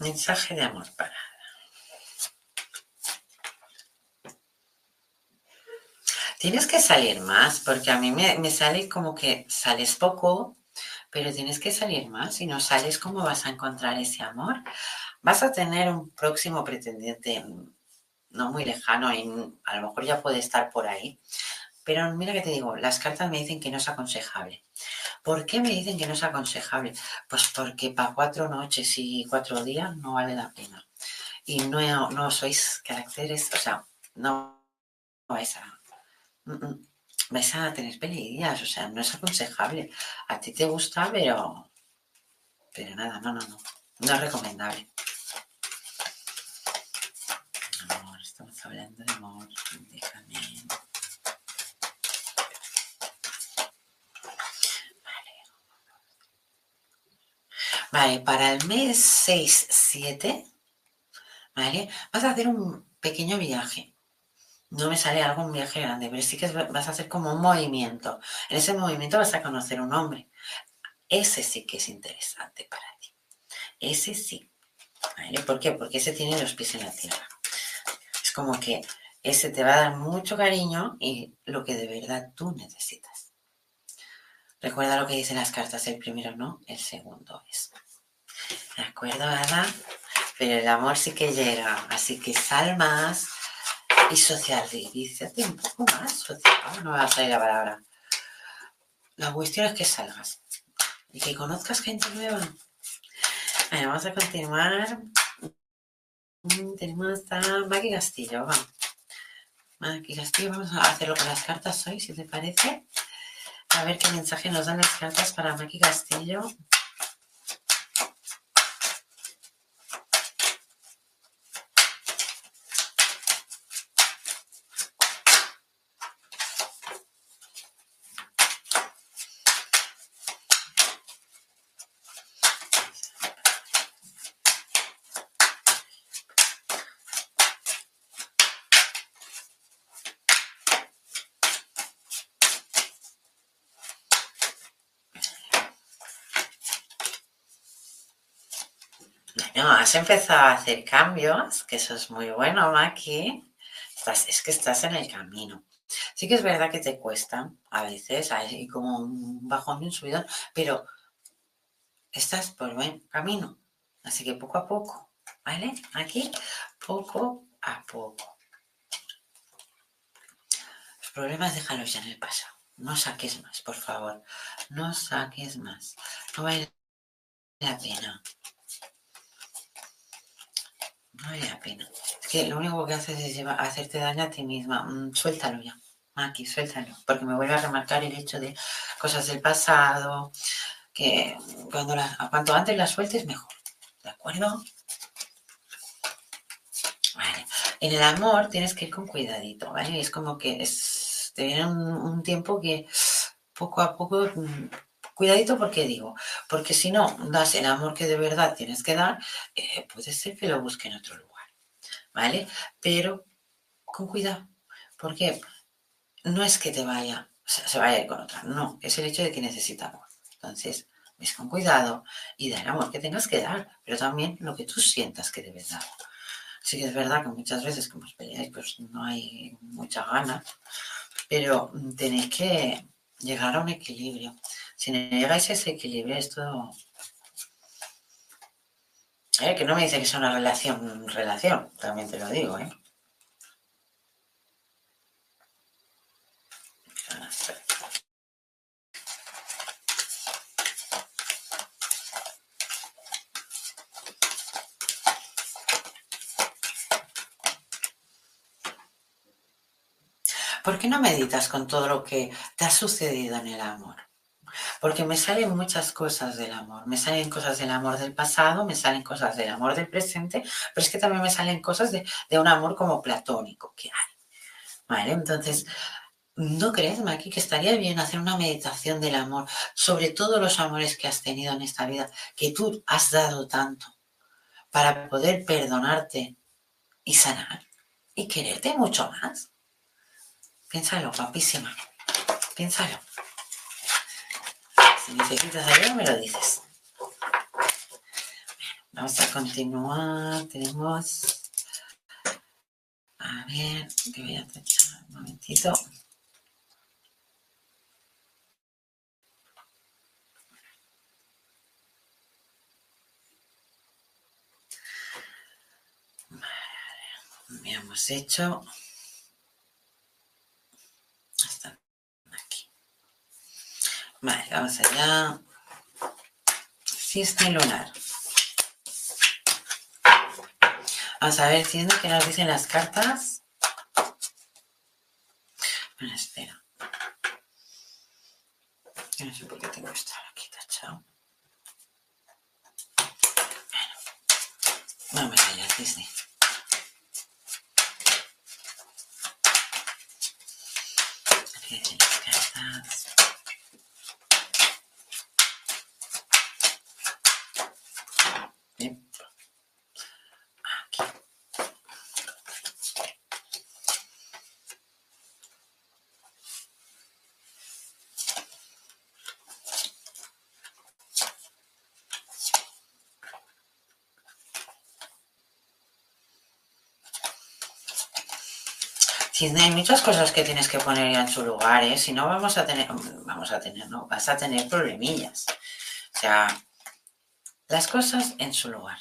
Mensaje de amor para Tienes que salir más, porque a mí me, sale como que sales poco, pero tienes que salir más. Si no sales, ¿cómo vas a encontrar ese amor? Vas a tener un próximo pretendiente no muy lejano y a lo mejor ya puede estar por ahí. Pero mira que te digo, las cartas me dicen que no es aconsejable. ¿Por qué me dicen que no es aconsejable? Pues porque para cuatro noches y cuatro días no vale la pena. Y no, no sois caracteres, o sea, no, vais a, mm, mm, vais a tener peleas, o sea, no es aconsejable. A ti te gusta, pero, pero nada, no, no, no, no es recomendable. Amor, estamos hablando de amor. Vale, para el mes 6-7, ¿vale? Vas a hacer un pequeño viaje. No me sale algún viaje grande, pero sí que vas a hacer como un movimiento. En ese movimiento vas a conocer un hombre. Ese sí que es interesante para ti. Ese sí. ¿Vale? ¿Por qué? Porque ese tiene los pies en la tierra. Es como que ese te va a dar mucho cariño y lo que de verdad tú necesitas. Recuerda lo que dicen las cartas, el primero no, el segundo es. ¿De acuerdo, Ana? Pero el amor sí que llega, así que sal más y socialízate un poco más. Social. No me va a salir la palabra. La cuestión es que salgas y que conozcas gente nueva. Bueno, vamos a continuar. Tenemos a Maki Castillo, va. Maki Castillo, vamos a hacerlo con las cartas hoy, si te parece. A ver qué mensaje nos dan las cartas para Maki Castillo. Has empezado a hacer cambios, que eso es muy bueno, Maki. es que estás en el camino. Sí que es verdad que te cuesta a veces, hay como un bajón y un subidón, pero estás por buen camino. Así que poco a poco, ¿vale? Aquí, poco a poco. Los problemas déjalos ya en el pasado. No saques más, por favor. No saques más. No vale la pena. No vale la pena. Es que lo único que haces es hacerte daño a ti misma. Mm, suéltalo ya. Aquí, suéltalo. Porque me vuelve a remarcar el hecho de cosas del pasado. Que cuando cuanto antes las sueltes, mejor. ¿De acuerdo? Vale. En el amor tienes que ir con cuidadito, ¿vale? Es como que es, te viene un tiempo que poco a poco mm, Cuidadito porque digo, porque si no das el amor que de verdad tienes que dar, eh, puede ser que lo busque en otro lugar, ¿vale? Pero con cuidado, porque no es que te vaya, se vaya a ir con otra, no, es el hecho de que necesita amor. Entonces, ves con cuidado y da el amor que tengas que dar, pero también lo que tú sientas que debes dar. Sí que es verdad que muchas veces como os peleáis, pues no hay mucha gana, pero tenéis que llegar a un equilibrio. Si no llegáis a ese equilibrio, esto Eh, que no me dice que sea una relación, relación, también te lo digo, ¿eh? ¿Por qué no meditas con todo lo que te ha sucedido en el amor? Porque me salen muchas cosas del amor. Me salen cosas del amor del pasado, me salen cosas del amor del presente, pero es que también me salen cosas de, un amor como platónico que hay. ¿Vale? Entonces, ¿no crees, Maki, que estaría bien hacer una meditación del amor sobre todos los amores que has tenido en esta vida, que tú has dado tanto, para poder perdonarte y sanar y quererte mucho más? Piénsalo, guapísima. Piénsalo. Si necesitas ayuda, me lo dices. vamos a continuar. Tenemos. A ver, que voy a echar un momentito. Vale, hemos hecho. Vale, vamos allá. Cisne lunar. Vamos a ver, si que nos dicen las cartas. Bueno, espera. Yo no sé por qué tengo esto aquí tachado. Bueno, vamos allá, cisne. Hay muchas cosas que tienes que poner ya en su lugar, ¿eh? Si no vamos a tener, vamos a tener, no, vas a tener problemillas. O sea, las cosas en su lugar.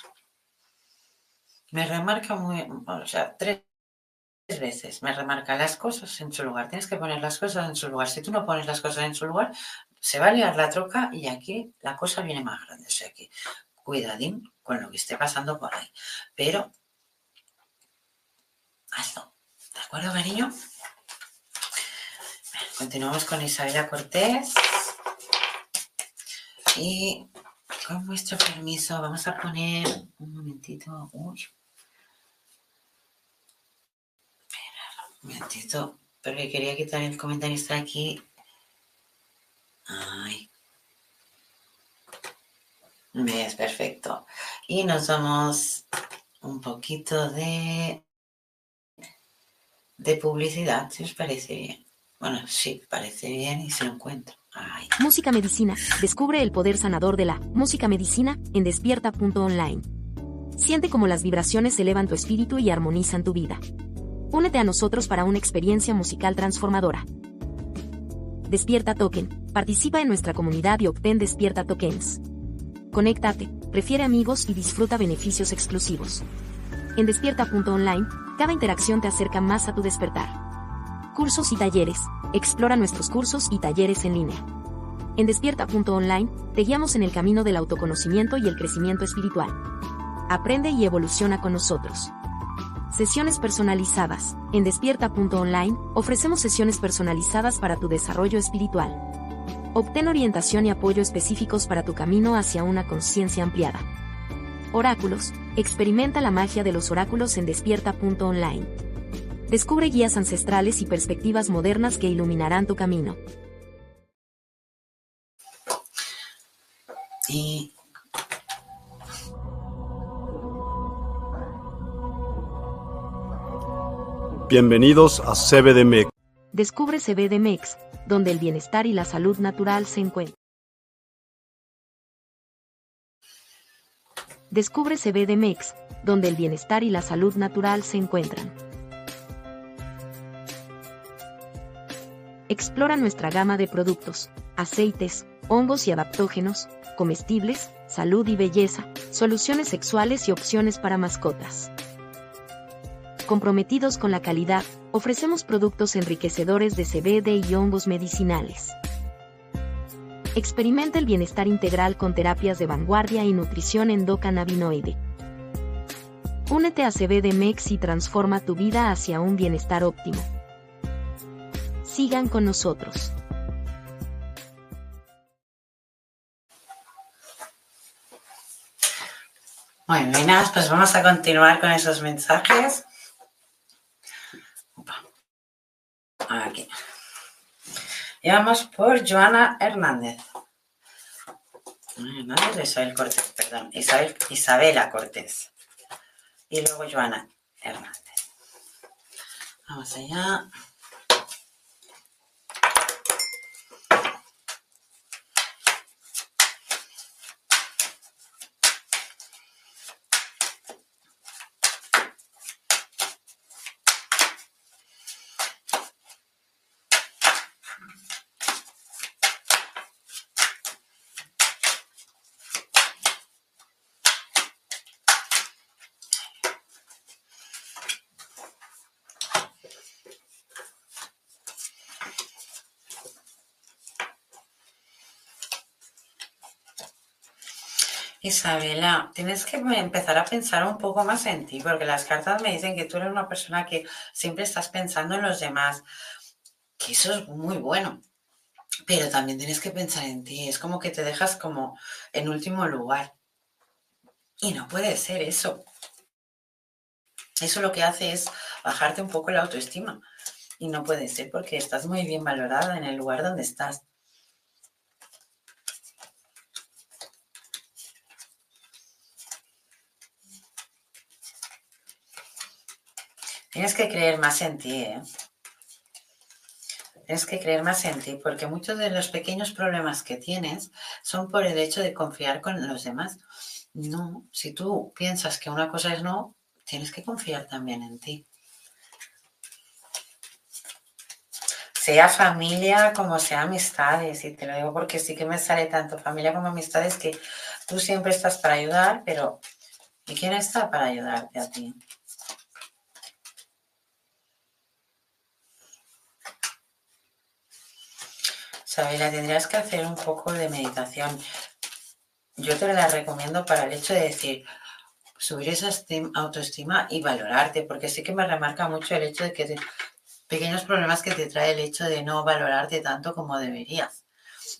Me remarca muy, o sea, tres veces me remarca las cosas en su lugar. Tienes que poner las cosas en su lugar. Si tú no pones las cosas en su lugar, se va a liar la troca y aquí la cosa viene más grande. O sea que cuidadín con lo que esté pasando por ahí. Pero hazlo. ¿De acuerdo, cariño? continuamos con Isabela Cortés. Y con vuestro permiso vamos a poner un momentito. Uy. un momentito, porque quería quitar el comentario está aquí. Ay. Es perfecto. Y nos damos un poquito de de publicidad, si os parece bien. Bueno, sí, parece bien y se lo encuentro. Música Medicina. Descubre el poder sanador de la música medicina en despierta.online. Siente cómo las vibraciones elevan tu espíritu y armonizan tu vida. Únete a nosotros para una experiencia musical transformadora. Despierta Token. Participa en nuestra comunidad y obtén Despierta Tokens. Conéctate, prefiere amigos y disfruta beneficios exclusivos. En despierta.online, cada interacción te acerca más a tu despertar. Cursos y talleres. Explora nuestros cursos y talleres en línea. En despierta.online, te guiamos en el camino del autoconocimiento y el crecimiento espiritual. Aprende y evoluciona con nosotros. Sesiones personalizadas. En despierta.online, ofrecemos sesiones personalizadas para tu desarrollo espiritual. Obtén orientación y apoyo específicos para tu camino hacia una conciencia ampliada. Oráculos. Experimenta la magia de los oráculos en despierta.online. Descubre guías ancestrales y perspectivas modernas que iluminarán tu camino. Bienvenidos a CBDMEX. Descubre CBDMEX, donde el bienestar y la salud natural se encuentran. Descubre CBDMEX, donde el bienestar y la salud natural se encuentran. Explora nuestra gama de productos, aceites, hongos y adaptógenos, comestibles, salud y belleza, soluciones sexuales y opciones para mascotas. Comprometidos con la calidad, ofrecemos productos enriquecedores de CBD y hongos medicinales. Experimenta el bienestar integral con terapias de vanguardia y nutrición endocannabinoide. Únete a CBD Mex y transforma tu vida hacia un bienestar óptimo. Sigan con nosotros. Muy bien, pues vamos a continuar con esos mensajes. Aquí. Y vamos por Joana Hernández. Hernández Isabel Cortés, perdón. Isabel, Isabela Cortés. Y luego Joana Hernández. Vamos allá. Isabela, tienes que empezar a pensar un poco más en ti, porque las cartas me dicen que tú eres una persona que siempre estás pensando en los demás, que eso es muy bueno, pero también tienes que pensar en ti, es como que te dejas como en último lugar. Y no puede ser eso. Eso lo que hace es bajarte un poco la autoestima. Y no puede ser porque estás muy bien valorada en el lugar donde estás. Tienes que creer más en ti, ¿eh? Tienes que creer más en ti, porque muchos de los pequeños problemas que tienes son por el hecho de confiar con los demás. No, si tú piensas que una cosa es no, tienes que confiar también en ti. Sea familia como sea amistades, y te lo digo porque sí que me sale tanto familia como amistades que tú siempre estás para ayudar, pero ¿y quién está para ayudarte a ti? Sabela, tendrías que hacer un poco de meditación. Yo te la recomiendo para el hecho de decir, subir esa autoestima y valorarte, porque sí que me remarca mucho el hecho de que pequeños problemas que te trae el hecho de no valorarte tanto como deberías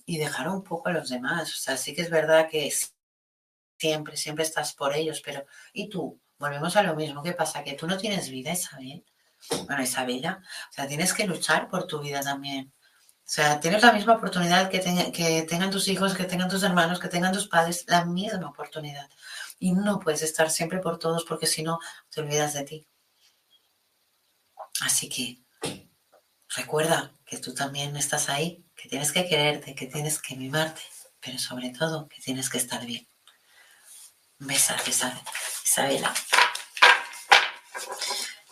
y dejar un poco a los demás. O sea, sí que es verdad que siempre, siempre estás por ellos, pero ¿y tú? Volvemos a lo mismo. ¿Qué pasa? Que tú no tienes vida, Isabel. Bueno, Isabela, o sea, tienes que luchar por tu vida también. O sea, tienes la misma oportunidad que, tengan tus hijos, que tengan tus hermanos, que tengan tus padres, la misma oportunidad. Y no puedes estar siempre por todos porque si no, te olvidas de ti. Así que recuerda que tú también estás ahí, que tienes que quererte, que tienes que mimarte, pero sobre todo que tienes que estar bien. Besazo, Isabela.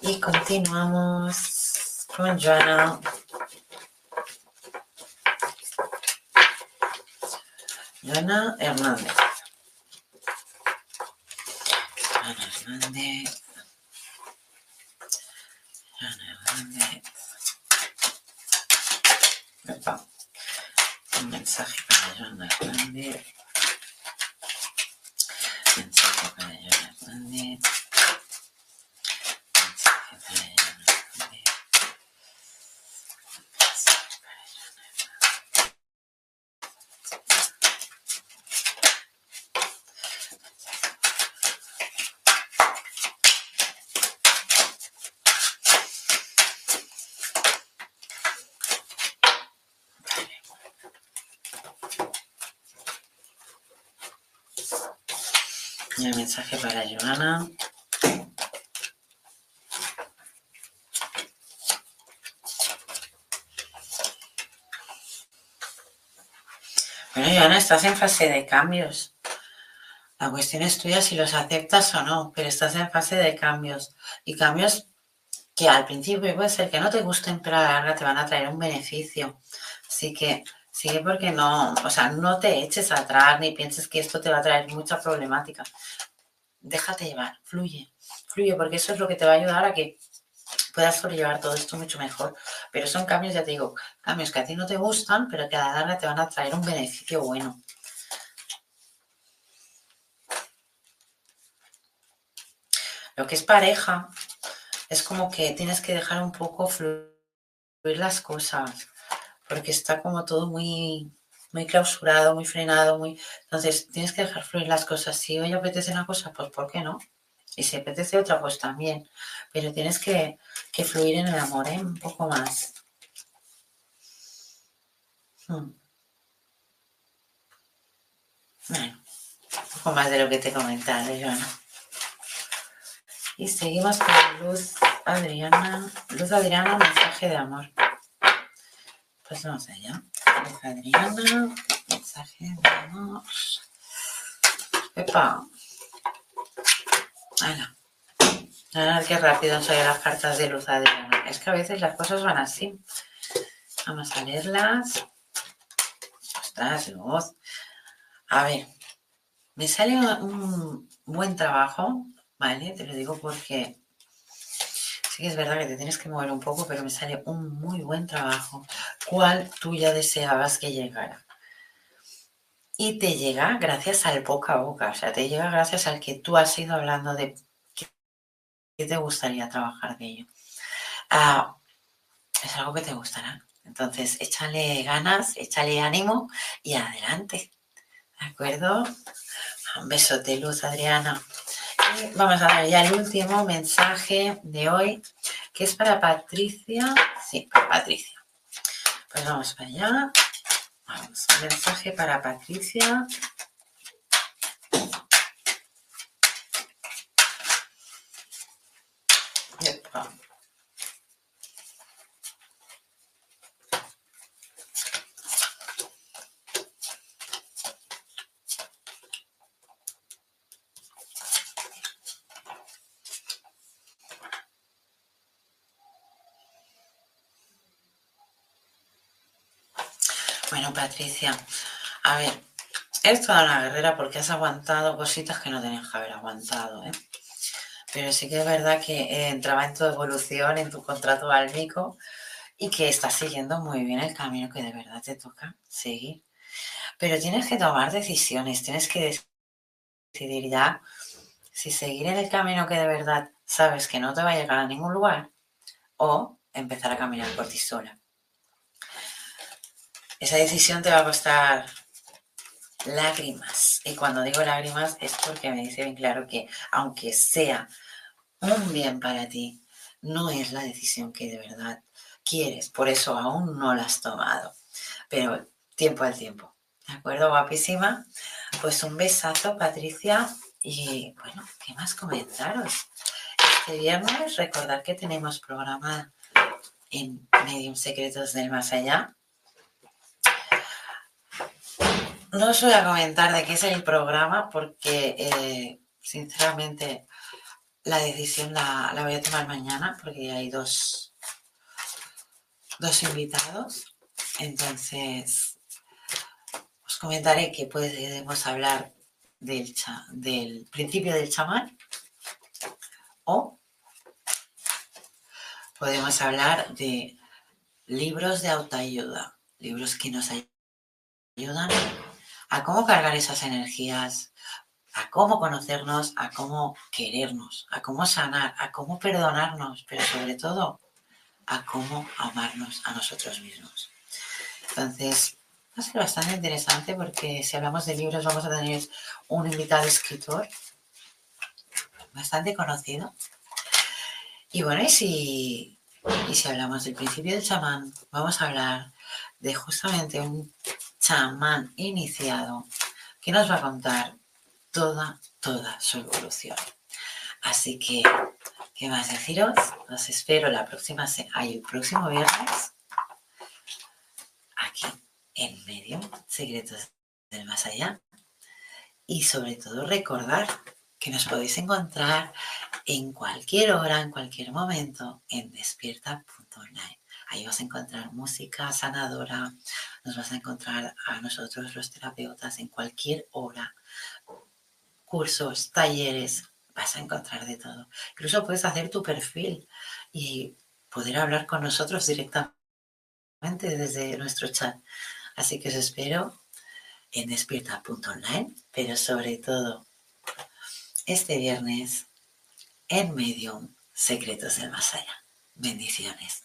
Y continuamos con Joana. Ana Hernández. Ana Hernández. Ana Hernández. Un mensaje para Ana Hernández. Mensaje para Ana Hernández. Mensaje para Joana. Bueno, Joana, estás en fase de cambios. La cuestión es tuya si los aceptas o no, pero estás en fase de cambios. Y cambios que al principio puede ser que no te gusten, pero a la larga te van a traer un beneficio. Así que Sigue porque no, o sea, no te eches atrás ni pienses que esto te va a traer mucha problemática. Déjate llevar, fluye, fluye, porque eso es lo que te va a ayudar a que puedas sobrellevar todo esto mucho mejor. Pero son cambios, ya te digo, cambios que a ti no te gustan, pero que a la larga te van a traer un beneficio bueno. Lo que es pareja es como que tienes que dejar un poco fluir las cosas, porque está como todo muy, muy clausurado, muy frenado, muy... Entonces tienes que dejar fluir las cosas. Si hoy apetece una cosa, pues ¿por qué no? Y si apetece otra, pues también. Pero tienes que, fluir en el amor, ¿eh? Un poco más. Hmm. Bueno, un poco más de lo que te he comentado, Joana. Y seguimos con Luz Adriana. Luz Adriana, mensaje de amor. Pues vamos allá. Adriana, mensaje de amor. Epa. Ver qué rápido salen las cartas de Luz Adriana. Es que a veces las cosas van así. Vamos a leerlas. Ostras, Luz. A ver. Me sale un buen trabajo, ¿vale? Te lo digo porque sí que es verdad que te tienes que mover un poco, pero me sale un muy buen trabajo. ¿Cuál tú ya deseabas que llegara? Y te llega gracias al boca a boca, o sea, te llega gracias al que tú has ido hablando de qué te gustaría trabajar de ello. Ah, es algo que te gustará. Entonces, échale ganas, échale ánimo y adelante. ¿De acuerdo? Un beso de luz, Adriana. Y vamos a dar ya el último mensaje de hoy, que es para Patricia. Sí, para Patricia. Pues vamos para allá. Vamos, mensaje para Patricia. Bueno, Patricia, a ver, eres toda una guerrera porque has aguantado cositas que no tenías que haber aguantado, ¿eh? Pero sí que es verdad que eh, entraba en tu evolución, en tu contrato álmico y que estás siguiendo muy bien el camino que de verdad te toca seguir. Pero tienes que tomar decisiones, tienes que decidir ya si seguir en el camino que de verdad sabes que no te va a llegar a ningún lugar o empezar a caminar por ti sola. Esa decisión te va a costar lágrimas. Y cuando digo lágrimas es porque me dice bien claro que aunque sea un bien para ti, no es la decisión que de verdad quieres. Por eso aún no la has tomado. Pero tiempo al tiempo. ¿De acuerdo? Guapísima. Pues un besazo, Patricia. Y bueno, ¿qué más comentaros? Este viernes recordad que tenemos programa en Medium Secretos del Más Allá no os voy a comentar de qué es el programa porque, eh, sinceramente, la decisión la, voy a tomar mañana porque hay dos, dos invitados. Entonces, os comentaré que podemos hablar del, del principio del chamán o podemos hablar de libros de autoayuda, libros que nos ayudan a cómo cargar esas energías, a cómo conocernos, a cómo querernos, a cómo sanar, a cómo perdonarnos, pero sobre todo a cómo amarnos a nosotros mismos. Entonces, va a ser bastante interesante porque si hablamos de libros vamos a tener un invitado escritor bastante conocido. Y bueno, y si, y si hablamos del principio del chamán, vamos a hablar de justamente un chamán iniciado que nos va a contar toda, toda su evolución. Así que, ¿qué más deciros? Os espero la próxima, el próximo viernes aquí en medio, Secretos del Más Allá. Y sobre todo recordar que nos podéis encontrar en cualquier hora, en cualquier momento, en despierta.online. Ahí vas a encontrar música sanadora, nos vas a encontrar a nosotros los terapeutas en cualquier hora, cursos, talleres, vas a encontrar de todo. Incluso puedes hacer tu perfil y poder hablar con nosotros directamente desde nuestro chat. Así que os espero en despierta.online, pero sobre todo este viernes en Medium Secretos del Más Allá. Bendiciones.